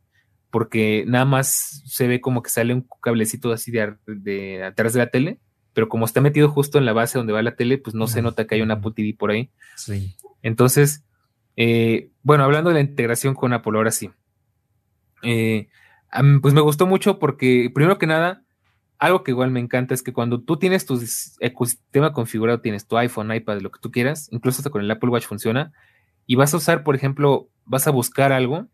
porque nada más se ve como que sale un cablecito así de, atrás de la tele, pero como está metido justo en la base donde va la tele, pues no se nota que hay una Apple TV por ahí. Sí. Entonces, eh, bueno, hablando de la integración con Apple, ahora sí. Eh, pues me gustó mucho porque, primero que nada, algo que igual me encanta es que cuando tú tienes tu ecosistema configurado, tienes tu iPhone, iPad, lo que tú quieras, incluso hasta con el Apple Watch funciona, y vas a usar, por ejemplo, vas a buscar algo,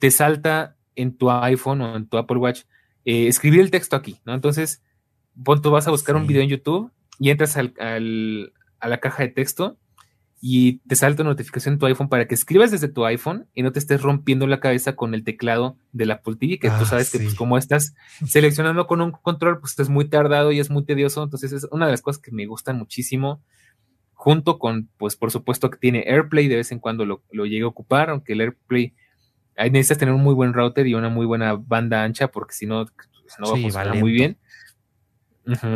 te salta en tu iPhone o en tu Apple Watch eh, escribir el texto aquí, ¿no? Entonces, tú vas a buscar un video en YouTube y entras al, a la caja de texto y te salta una notificación en tu iPhone para que escribas desde tu iPhone y no te estés rompiendo la cabeza con el teclado de la Apple TV, que tú ah, sabes que pues, como estás seleccionando con un control, pues es muy tardado y es muy tedioso. Entonces es una de las cosas que me gustan muchísimo, junto con, pues por supuesto que tiene AirPlay, de vez en cuando lo, lo llegue a ocupar, aunque el AirPlay, ahí necesitas tener un muy buen router y una muy buena banda ancha, porque si no, pues, no va a funcionar muy bien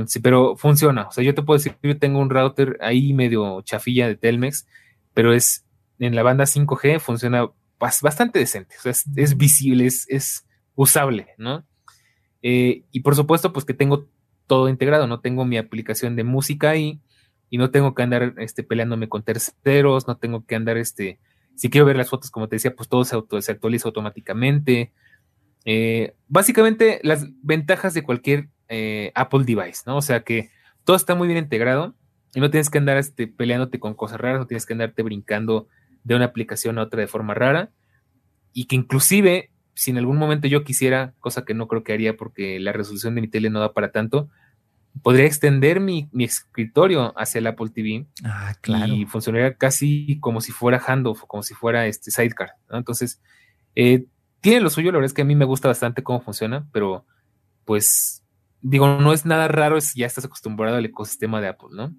sí, pero funciona. O sea, yo te puedo decir que yo tengo un router ahí medio chafilla de Telmex, pero es en la banda 5G funciona bastante decente. O sea, es, visible, es, usable, ¿no? Eh, y por supuesto, pues que tengo todo integrado, no tengo mi aplicación de música ahí y no tengo que andar este, peleándome con terceros, no tengo que andar, este, si quiero ver las fotos, como te decía, pues todo se, auto, se actualiza automáticamente. Eh, básicamente, las ventajas de cualquier eh, Apple device, ¿no? O sea que todo está muy bien integrado y no tienes que andar este, peleándote con cosas raras, no tienes que andarte brincando de una aplicación a otra de forma rara y que inclusive si en algún momento yo quisiera, cosa que no creo que haría porque la resolución de mi tele no da para tanto, podría extender mi, escritorio hacia el Apple TV ah, claro. y funcionaría casi como si fuera handoff, como si fuera este sidecar. Entonces, eh, tiene lo suyo, la verdad es que a mí me gusta bastante cómo funciona, pero pues digo, no es nada raro si ya estás acostumbrado al ecosistema de Apple, ¿no?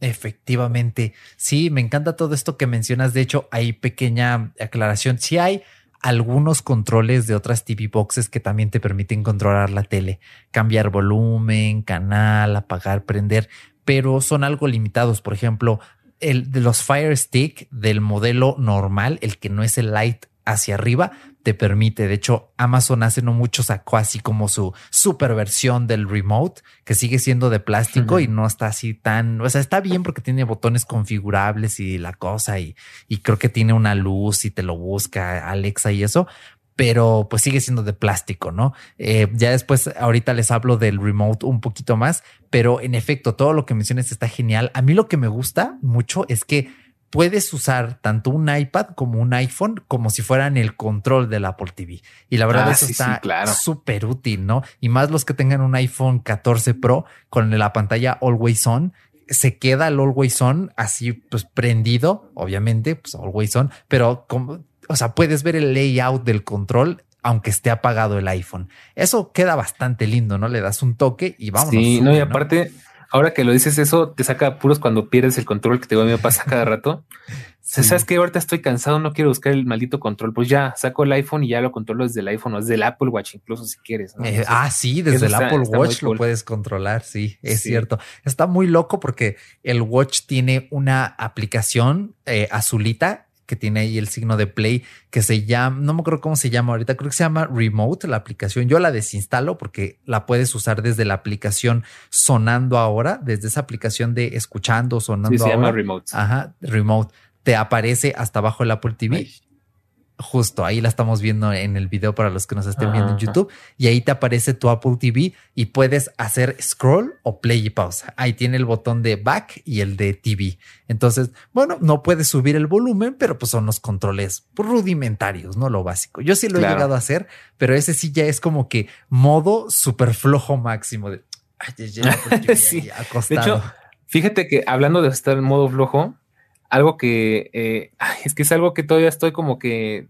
Efectivamente, sí, me encanta todo esto que mencionas. De hecho, hay pequeña aclaración. Sí hay algunos controles de otras TV boxes que también te permiten controlar la tele, cambiar volumen, canal, apagar, prender, pero son algo limitados. Por ejemplo, el de los Fire Stick del modelo normal, el que no es el Light hacia arriba, te permite. De hecho, Amazon hace no mucho sacó así como su super versión del remote, que sigue siendo de plástico y no está así tan, o sea, está bien porque tiene botones configurables y la cosa y, y creo que tiene una luz y te lo busca Alexa y eso, pero pues sigue siendo de plástico, ¿no? Eh, ya después, ahorita les hablo del remote un poquito más, pero en efecto, todo lo que mencionas está genial. A mí lo que me gusta mucho es que puedes usar tanto un iPad como un iPhone como si fueran el control del Apple TV. Y la verdad, ah, eso está súper útil, ¿no? Y más los que tengan un iPhone 14 Pro con la pantalla Always On, se queda el Always On así, pues prendido, obviamente, pues Always On, pero como, o sea, puedes ver el layout del control aunque esté apagado el iPhone. Eso queda bastante lindo, ¿no? Le das un toque y vamos. Sí, no, y aparte, ahora que lo dices eso, te saca puros cuando pierdes el control que te a mí me pasa cada rato. ¿Sabes que Ahorita estoy cansado, no quiero buscar el maldito control. Pues ya saco el iPhone y ya lo controlo desde el iPhone o desde el Apple Watch, incluso si quieres. Eh, ah, sí, desde el Apple Watch lo puedes controlar. Sí, es cierto. Está muy loco porque el Watch tiene una aplicación eh, azulita que tiene ahí el signo de play que se llama, no me acuerdo cómo se llama ahorita, creo que se llama Remote la aplicación. Yo la desinstalo porque la puedes usar desde la aplicación sonando ahora, desde esa aplicación de escuchando, sonando sí, se llama Remote. Ajá, Remote. Te aparece hasta abajo el Apple TV justo ahí la estamos viendo en el video para los que nos estén viendo en YouTube y ahí te aparece tu Apple TV y puedes hacer scroll o play y pausa. Ahí tiene el botón de back y el de TV. Entonces, bueno, no puedes subir el volumen, pero pues son los controles rudimentarios, no lo básico. Yo sí lo he llegado a hacer, pero ese sí ya es como que modo súper flojo máximo de, sí. de hecho, fíjate que hablando de estar en modo flojo, algo que eh, es que es algo que todavía estoy como que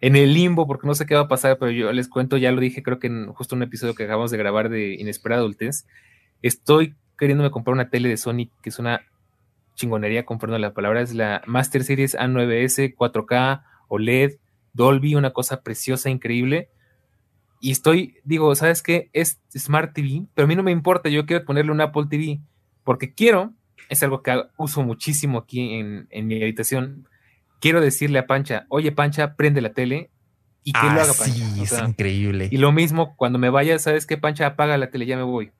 en el limbo porque no sé qué va a pasar, pero yo les cuento, ya lo dije creo que en justo un episodio que acabamos de grabar de Inesperada Adultez, estoy queriéndome comprar una tele de Sony que es una chingonería, comprando la palabra, es la Master Series A9S 4K OLED Dolby, una cosa preciosa, increíble. Y estoy, digo, ¿sabes qué? Es Smart TV, pero a mí no me importa, yo quiero ponerle un Apple TV, porque quiero es algo que uso muchísimo aquí en, mi habitación. Quiero decirle a Pancha, oye Pancha, prende la tele y que lo haga Pancha. Sí, es increíble. Y lo mismo, cuando me vaya, ¿sabes qué, Pancha? Apaga la tele, ya me voy.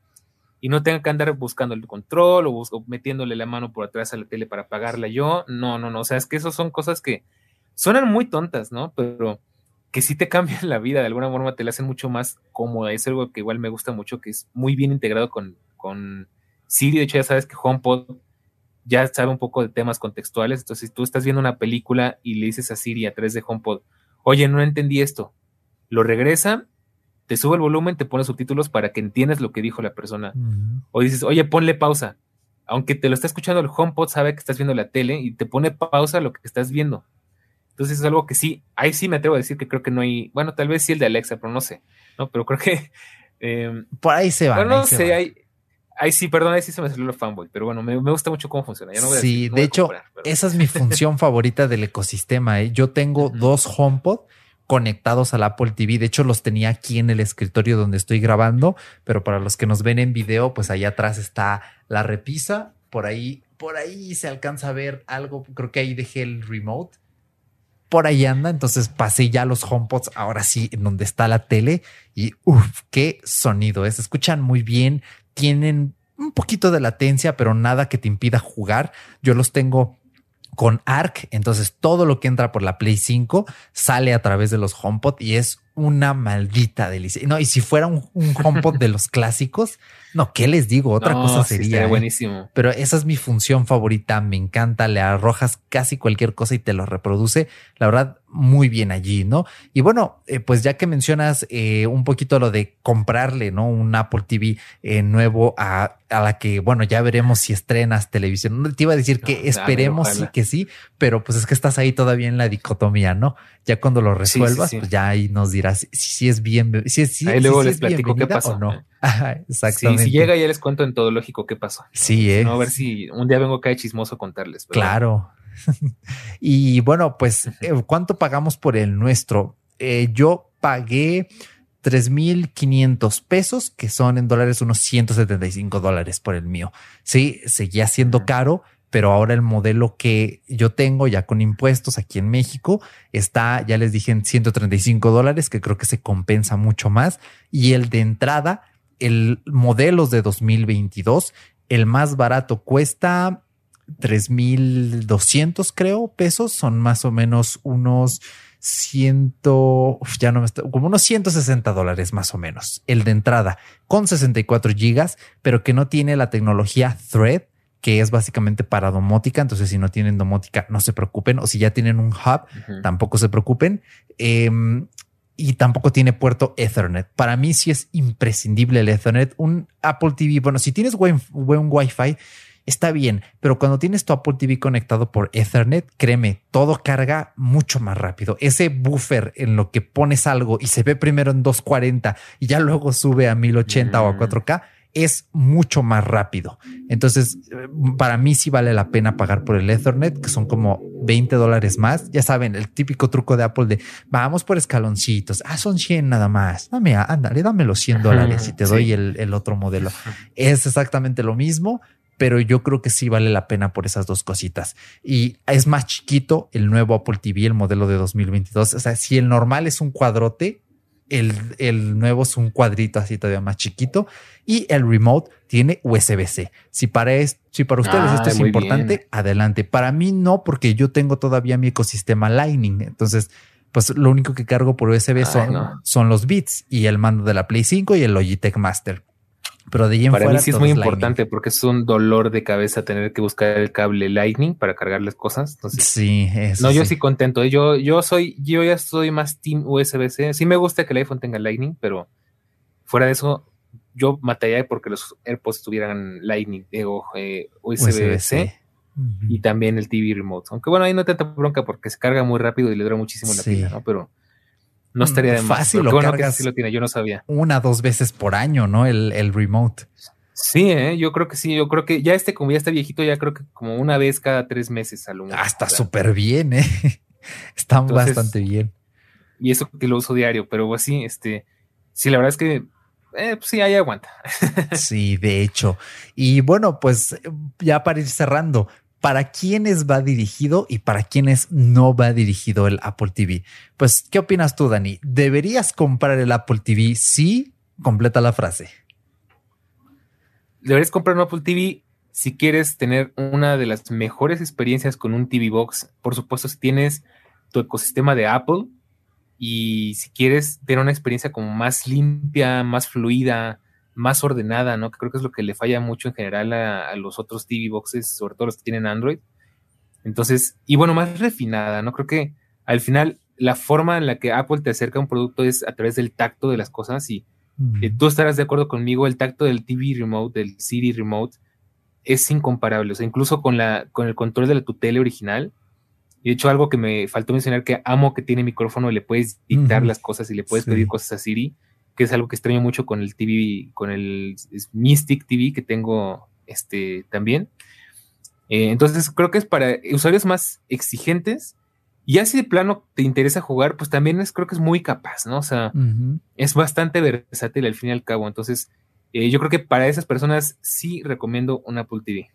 Y no tenga que andar buscando el control o, metiéndole la mano por atrás a la tele para apagarla yo. No, no, no. O sea, es que esas son cosas que suenan muy tontas, ¿no? Pero que sí te cambian la vida, de alguna forma te la hacen mucho más cómoda. Es algo que igual me gusta mucho, que es muy bien integrado con, con Siri, de hecho ya sabes que HomePod ya sabe un poco de temas contextuales, entonces si tú estás viendo una película y le dices a Siri a través de HomePod, oye, no entendí esto, lo regresa, te sube el volumen, te pone subtítulos para que entiendas lo que dijo la persona. O dices, oye, ponle pausa. Aunque te lo está escuchando el HomePod, sabe que estás viendo la tele y te pone pausa lo que estás viendo. Entonces es algo que sí, ahí sí me atrevo a decir que creo que no hay, bueno, tal vez sí el de Alexa, pero no sé, ¿no? Pero creo que... Em, Por ahí se va. No sé, hay, Ay, sí, perdón, ahí sí se me salió el fanboy, pero bueno, me, gusta mucho cómo funciona. sí, de hecho, esa es mi función favorita del ecosistema. ¿eh? Yo tengo dos HomePod conectados al Apple TV. De hecho, los tenía aquí en el escritorio donde estoy grabando, pero para los que nos ven en video, pues allá atrás está la repisa. Por ahí, por ahí se alcanza a ver algo. Creo que ahí dejé el remote. Por ahí anda, entonces pasé ya los HomePods, ahora sí, en donde está la tele y uff, qué sonido es. Escuchan muy bien, tienen un poquito de latencia, pero nada que te impida jugar. Yo los tengo con ARC, entonces todo lo que entra por la Play 5 sale a través de los HomePod y es una maldita delicia. No, y si fuera un, un HomePod de los clásicos, no, ¿qué les digo? Otra cosa sería. ¿eh? buenísimo. Pero esa es mi función favorita. Me encanta. Le arrojas casi cualquier cosa y te lo reproduce. La verdad, muy bien allí, ¿no? Y bueno, eh, pues ya que mencionas eh, un poquito lo de comprarle, ¿no? Un Apple TV nuevo a, a, la que, bueno, ya veremos si estrenas televisión. Te iba a decir que esperemos sí, que sí, pero pues es que estás ahí todavía en la dicotomía, ¿no? Ya cuando lo resuelvas, pues ya ahí nos dirás si, es bien, si, si, ahí luego les platico qué pasó. O no. exactamente. si llega ya les cuento en todo lógico qué pasó. Sí, eh. a ver si un día vengo acá de chismoso a contarles. Claro. y bueno, pues, eh, ¿cuánto pagamos por el nuestro? Eh, yo pagué 3.500 pesos, que son en dólares unos 175 dólares por el mío. Sí, seguía siendo caro, pero ahora el modelo que yo tengo ya con impuestos aquí en México está, ya les dije, en 135 dólares, que creo que se compensa mucho más. Y el de entrada el modelos de 2022, el más barato cuesta 3.200 creo pesos, son más o menos unos 100, ya no me está, como unos 160 dólares más o menos, el de entrada con 64 gigas, pero que no tiene la tecnología Thread, que es básicamente para domótica. Entonces, si no tienen domótica, no se preocupen. O si ya tienen un hub, tampoco se preocupen. Em, y tampoco tiene puerto Ethernet. Para mí sí es imprescindible el Ethernet. Un Apple TV, bueno, si tienes buen, buen Wi-Fi, está bien, pero cuando tienes tu Apple TV conectado por Ethernet, créeme, todo carga mucho más rápido. Ese buffer en lo que pones algo y se ve primero en 240 y ya luego sube a 1080 o a 4K es mucho más rápido. Entonces, para mí sí vale la pena pagar por el Ethernet, que son como 20 dólares más. Ya saben, el típico truco de Apple de vamos por escaloncitos. Ah, son 100 nada más. Dame, ándale, dame los 100 dólares y te doy el, el otro modelo. Es exactamente lo mismo, pero yo creo que sí vale la pena por esas dos cositas. Y es más chiquito el nuevo Apple TV, el modelo de 2022. O sea, si el normal es un cuadrote, el, nuevo es un cuadrito así todavía más chiquito y el remote tiene USB-C. Si para, si para ustedes esto es importante, adelante. Para mí no, porque yo tengo todavía mi ecosistema Lightning. Entonces, pues lo único que cargo por USB son, son los bits y el mando de la Play 5 y el Logitech Master. Pero de ahí Para mí sí es muy importante porque es un dolor de cabeza tener que buscar el cable Lightning para cargar las cosas. Entonces, sí, eso No, yo sí contento. Yo, yo soy, yo ya soy más Team USB-C. Sí me gusta que el iPhone tenga Lightning, pero fuera de eso, yo mataría porque los AirPods tuvieran Lightning, digo, eh, USB-C. Y también el TV Remote. Aunque bueno, ahí no tanta bronca porque se carga muy rápido y le dura muchísimo la pila, ¿no? Pero no estaría de más. Fácil, lo bueno que sí lo tiene, yo no sabía. Una, dos veces por año, ¿no? El, el remote. Sí, ¿eh? yo creo que sí, yo creo que ya este, como ya está viejito, ya creo que como una vez cada tres meses al Ah, está súper bien, ¿eh? Está bastante bien. Y eso que lo uso diario, pero así, este, sí, la verdad es que eh, pues sí, ahí aguanta. sí, de hecho. Y bueno, pues ya para ir cerrando, para quiénes va dirigido y para quiénes no va dirigido el Apple TV. Pues, ¿qué opinas tú, Dani? ¿Deberías comprar el Apple TV? Sí, completa la frase. Deberías comprar un Apple TV si quieres tener una de las mejores experiencias con un TV Box. Por supuesto, si tienes tu ecosistema de Apple y si quieres tener una experiencia como más limpia, más fluida, más ordenada, ¿no? Que creo que es lo que le falla mucho en general a, los otros TV boxes, sobre todo los que tienen Android. Entonces, y bueno, más refinada, ¿no? Creo que al final la forma en la que Apple te acerca un producto es a través del tacto de las cosas y eh, tú estarás de acuerdo conmigo, el tacto del TV Remote, del Siri Remote, es incomparable. O sea, incluso con, la, con el control de la tutela original, y de hecho algo que me faltó mencionar que amo que tiene micrófono, le puedes dictar las cosas y le puedes pedir cosas a Siri que es algo que extraño mucho con el TV, con el Mystic TV que tengo este, también. Eh, entonces creo que es para usuarios más exigentes. Y ya si de plano te interesa jugar, pues también es, creo que es muy capaz, ¿no? O sea, es bastante versátil al fin y al cabo. Entonces, eh, yo creo que para esas personas sí recomiendo un Apple TV.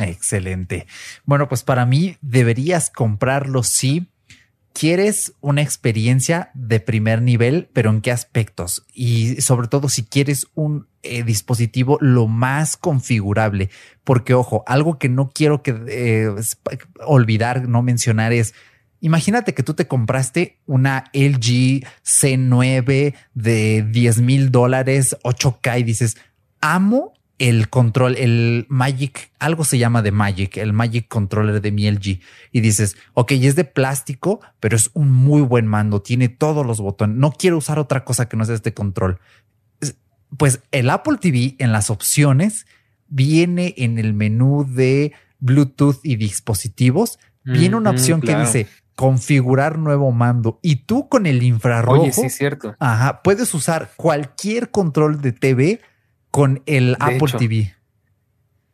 Excelente. Bueno, pues para mí deberías comprarlo sí, quieres una experiencia de primer nivel, pero en qué aspectos y sobre todo si quieres un eh, dispositivo lo más configurable, porque ojo, algo que no quiero que eh, olvidar, no mencionar es Imagínate que tú te compraste una LG C9 de 10 mil dólares, 8K y dices, amo el control, el Magic, algo se llama de Magic, el Magic Controller de mi LG. Y dices, ok, es de plástico, pero es un muy buen mando, tiene todos los botones. No quiero usar otra cosa que no sea este control. Pues el Apple TV en las opciones viene en el menú de Bluetooth y dispositivos. Viene una opción que dice configurar nuevo mando y tú con el infrarrojo. Oye, sí, cierto. Ajá, puedes usar cualquier control de TV con el Apple TV.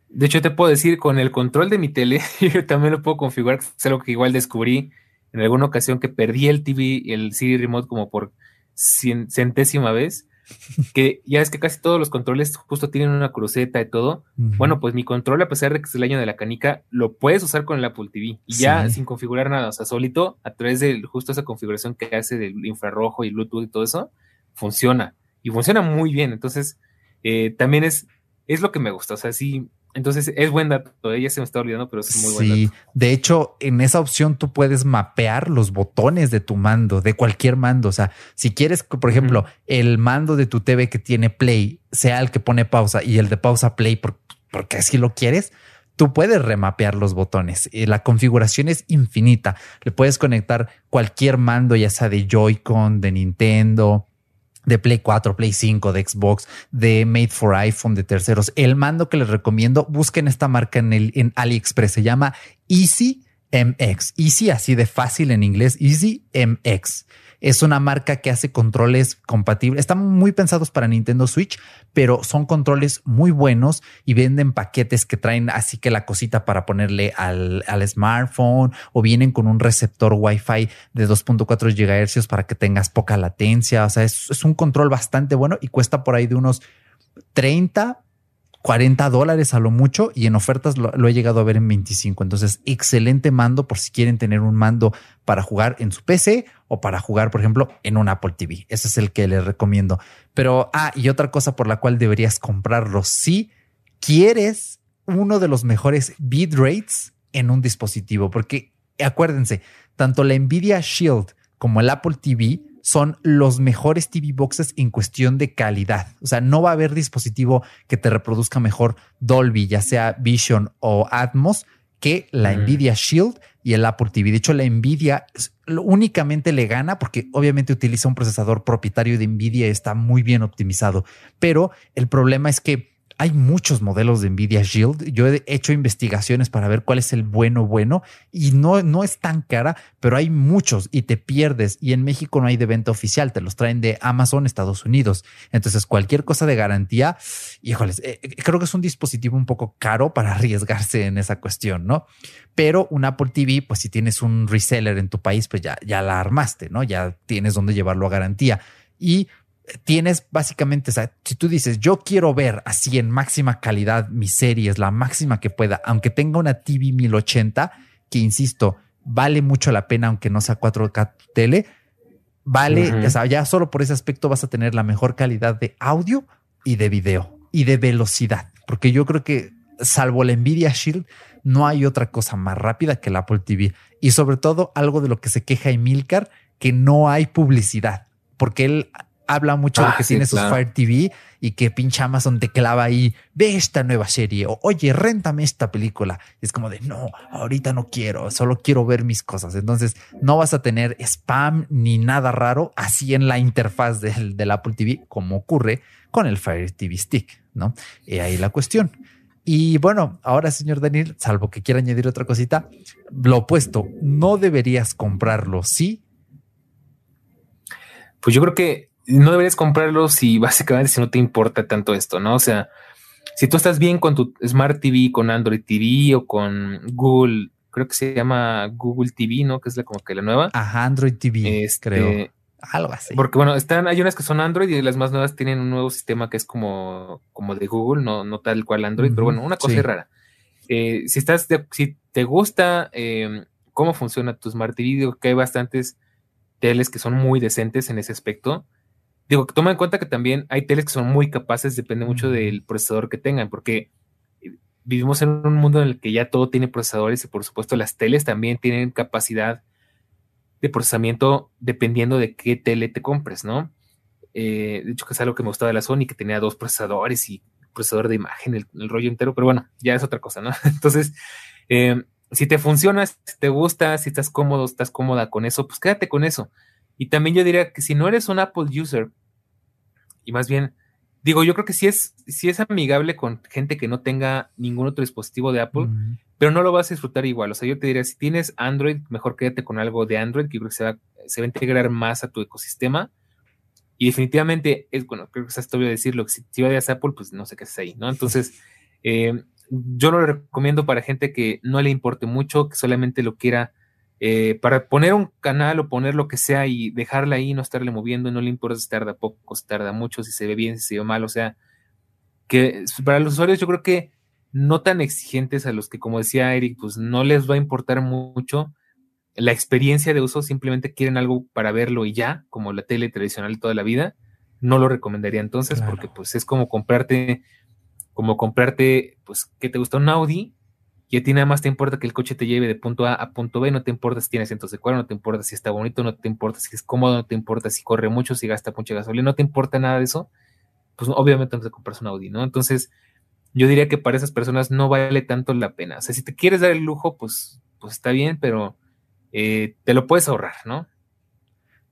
De hecho, te puedo decir, con el control de mi tele, yo también lo puedo configurar. Es algo que igual descubrí en alguna ocasión que perdí el TV, el Siri Remote como por centésima vez. Que ya es que casi todos los controles justo tienen una cruceta y todo. Bueno, pues mi control, a pesar de que es el año de la canica, lo puedes usar con el Apple TV y ya sin configurar nada. O sea, solito, a través de justo esa configuración que hace del infrarrojo y Bluetooth y todo eso, funciona. Y funciona muy bien. Entonces, eh, también es, es lo que me gusta. O sea, sí, entonces es buen dato. Ella se me está olvidando, pero es muy buen sí. De hecho, en esa opción tú puedes mapear los botones de tu mando, de cualquier mando. O sea, si quieres, por ejemplo, el mando de tu TV que tiene play sea el que pone pausa y el de pausa play porque así lo quieres, tú puedes remapear los botones. Y la configuración es infinita. Le puedes conectar cualquier mando, ya sea de Joy-Con, de Nintendo, de Play 4, Play 5, de Xbox, de Made for iPhone, de terceros. El mando que les recomiendo, busquen esta marca en, el, en AliExpress, se llama Easy MX. Easy, así de fácil en inglés, Easy MX. Es una marca que hace controles compatibles. Están muy pensados para Nintendo Switch, pero son controles muy buenos y venden paquetes que traen así que la cosita para ponerle al, smartphone o vienen con un receptor Wi-Fi de 2.4 GHz para que tengas poca latencia. O sea, es, es un control bastante bueno y cuesta por ahí de unos 30 40 dólares a lo mucho y en ofertas lo, he llegado a ver en 25. Entonces, excelente mando por si quieren tener un mando para jugar en su PC o para jugar, por ejemplo, en un Apple TV. Ese es el que les recomiendo. Pero, ah, y otra cosa por la cual deberías comprarlo si quieres uno de los mejores bitrates en un dispositivo, porque acuérdense, tanto la Nvidia Shield como el Apple TV son los mejores TV boxes en cuestión de calidad. O sea, no va a haber dispositivo que te reproduzca mejor Dolby, ya sea Vision o Atmos, que la mm. Nvidia Shield y el Apple TV. De hecho, la Nvidia únicamente le gana porque obviamente utiliza un procesador propietario de Nvidia y está muy bien optimizado. Pero el problema es que hay muchos modelos de Nvidia Shield. Yo he hecho investigaciones para ver cuál es el bueno bueno y no, no es tan cara, pero hay muchos y te pierdes. Y en México no hay de venta oficial, te los traen de Amazon, Estados Unidos. Entonces, cualquier cosa de garantía, híjoles, eh, eh, creo que es un dispositivo un poco caro para arriesgarse en esa cuestión, ¿no? Pero un Apple TV, pues si tienes un reseller en tu país, pues ya, ya la armaste, ¿no? Ya tienes donde llevarlo a garantía. Y tienes básicamente, o sea, si tú dices, yo quiero ver así en máxima calidad mis series, la máxima que pueda, aunque tenga una TV 1080, que insisto, vale mucho la pena, aunque no sea 4K tele, vale, o sea, ya solo por ese aspecto vas a tener la mejor calidad de audio y de video y de velocidad, porque yo creo que salvo la Nvidia Shield, no hay otra cosa más rápida que el Apple TV. Y sobre todo, algo de lo que se queja Emilcar, que no hay publicidad, porque él habla mucho de ah, que tiene sus Fire TV y que pinche Amazon te clava ahí, ve esta nueva serie o oye, réntame esta película. es como de no, ahorita no quiero, solo quiero ver mis cosas. Entonces no vas a tener spam ni nada raro así en la interfaz del, del Apple TV como ocurre con el Fire TV Stick, ¿no? Y ahí la cuestión. Y bueno, ahora, señor Daniel, salvo que quiera añadir otra cosita, lo opuesto, no deberías comprarlo, ¿sí? Pues yo creo que no deberías comprarlo si básicamente si no te importa tanto esto, ¿no? O sea, si tú estás bien con tu Smart TV, con Android TV o con Google, creo que se llama Google TV, ¿no? Que es la, como que la nueva. Ajá, Android TV, este, creo. Algo así. Porque bueno, están, hay unas que son Android y las más nuevas tienen un nuevo sistema que es como, como de Google, no, no tal cual Android, pero bueno, una cosa rara. Eh, si estás, si te gusta em, cómo funciona tu Smart TV, digo que hay bastantes teles que son muy decentes en ese aspecto Digo, toma en cuenta que también hay teles que son muy capaces, depende mucho del procesador que tengan, porque vivimos en un mundo en el que ya todo tiene procesadores y por supuesto las teles también tienen capacidad de procesamiento dependiendo de qué tele te compres, ¿no? Eh, de hecho, que es algo que me gustaba de la Sony, que tenía dos procesadores y procesador de imagen, el, rollo entero, pero bueno, ya es otra cosa, ¿no? Entonces, eh, si te funciona, si te gusta, si estás cómodo, estás cómoda con eso, pues quédate con eso. Y también yo diría que si no eres un Apple user, y más bien, digo, yo creo que sí es, sí es amigable con gente que no tenga ningún otro dispositivo de Apple, pero no lo vas a disfrutar igual. O sea, yo te diría, si tienes Android, mejor quédate con algo de Android, que creo que se va, se va a integrar más a tu ecosistema. Y definitivamente, es bueno, creo que es obvio decirlo, que si, si vayas a Apple, pues no sé qué es ahí, ¿no? Entonces, eh, yo lo recomiendo para gente que no le importe mucho, que solamente lo quiera eh, para poner un canal o poner lo que sea y dejarla ahí, no estarle moviendo, no le importa si tarda poco, si tarda mucho, si se ve bien, si se ve mal, o sea, que para los usuarios yo creo que no tan exigentes a los que, como decía Eric, pues no les va a importar mucho la experiencia de uso, simplemente quieren algo para verlo y ya, como la tele tradicional toda la vida, no lo recomendaría entonces, porque pues es como comprarte como comprarte, pues, ¿qué te gusta? Un Audi, y a ti nada más te importa que el coche te lleve de punto A a punto B, no te importa si tiene asientos de cuero, no te importa si está bonito, no te importa si es cómodo, no te importa si corre mucho, si gasta mucha gasolina, no te importa nada de eso, pues obviamente no te compras un Audi, ¿no? Entonces, yo diría que para esas personas no vale tanto la pena. O sea, si te quieres dar el lujo, pues, pues está bien, pero eh, te lo puedes ahorrar, ¿no?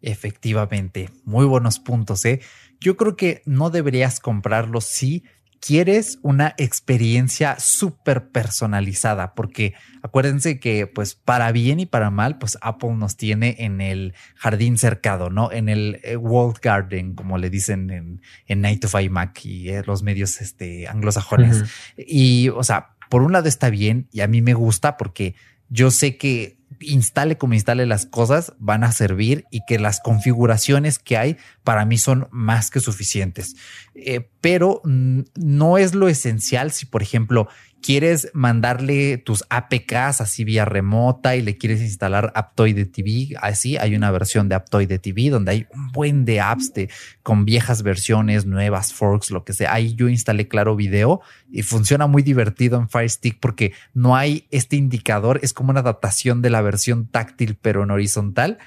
Efectivamente, muy buenos puntos, ¿eh? Yo creo que no deberías comprarlo si quieres una experiencia súper personalizada, porque acuérdense que pues para bien y para mal, pues Apple nos tiene en el jardín cercado, ¿no? En el eh, World Garden, como le dicen en, en 9 to 5 Mac y eh, los medios este, anglosajones. Y, o sea, por un lado está bien y a mí me gusta porque yo sé que instale como instale las cosas van a servir y que las configuraciones que hay para mí son más que suficientes. Eh, pero no es lo esencial si, por ejemplo, quieres mandarle tus APKs así vía remota y le quieres instalar Aptoide TV, así hay una versión de Aptoide TV donde hay un buen de apps de, con viejas versiones, nuevas forks, lo que sea. Ahí yo instalé Claro Video y funciona muy divertido en Fire Stick porque no hay este indicador, es como una adaptación de la versión táctil pero en horizontal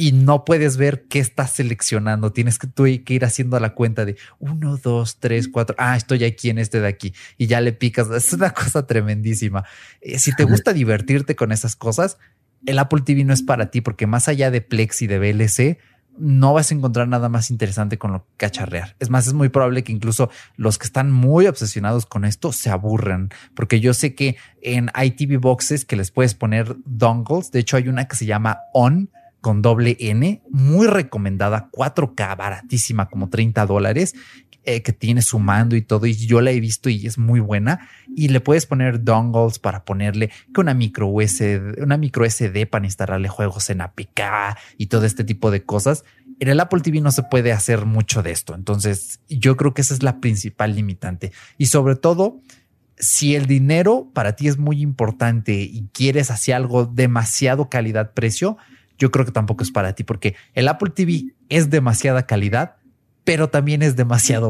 y no puedes ver qué estás seleccionando. Tienes que, tú que ir haciendo la cuenta de uno, dos, tres, cuatro. Ah, estoy aquí en este de aquí y ya le picas. Es una cosa tremendísima. Eh, si te gusta divertirte con esas cosas, el Apple TV no es para ti porque más allá de Plex y de VLC, no vas a encontrar nada más interesante con lo que cacharrear. Es más, es muy probable que incluso los que están muy obsesionados con esto se aburran, porque yo sé que en ITV boxes que les puedes poner dongles, de hecho hay una que se llama On, con doble N, muy recomendada, 4K, baratísima, como 30 dólares, eh, que tiene su mando y todo, y yo la he visto y es muy buena. Y le puedes poner dongles para ponerle que una micro USB, una micro SD para instalarle juegos en APK y todo este tipo de cosas. En el Apple TV no se puede hacer mucho de esto. Entonces, yo creo que esa es la principal limitante. Y sobre todo, si el dinero para ti es muy importante y quieres hacer algo demasiado calidad-precio, yo creo que tampoco es para ti, porque el Apple TV es demasiada calidad, pero también es demasiado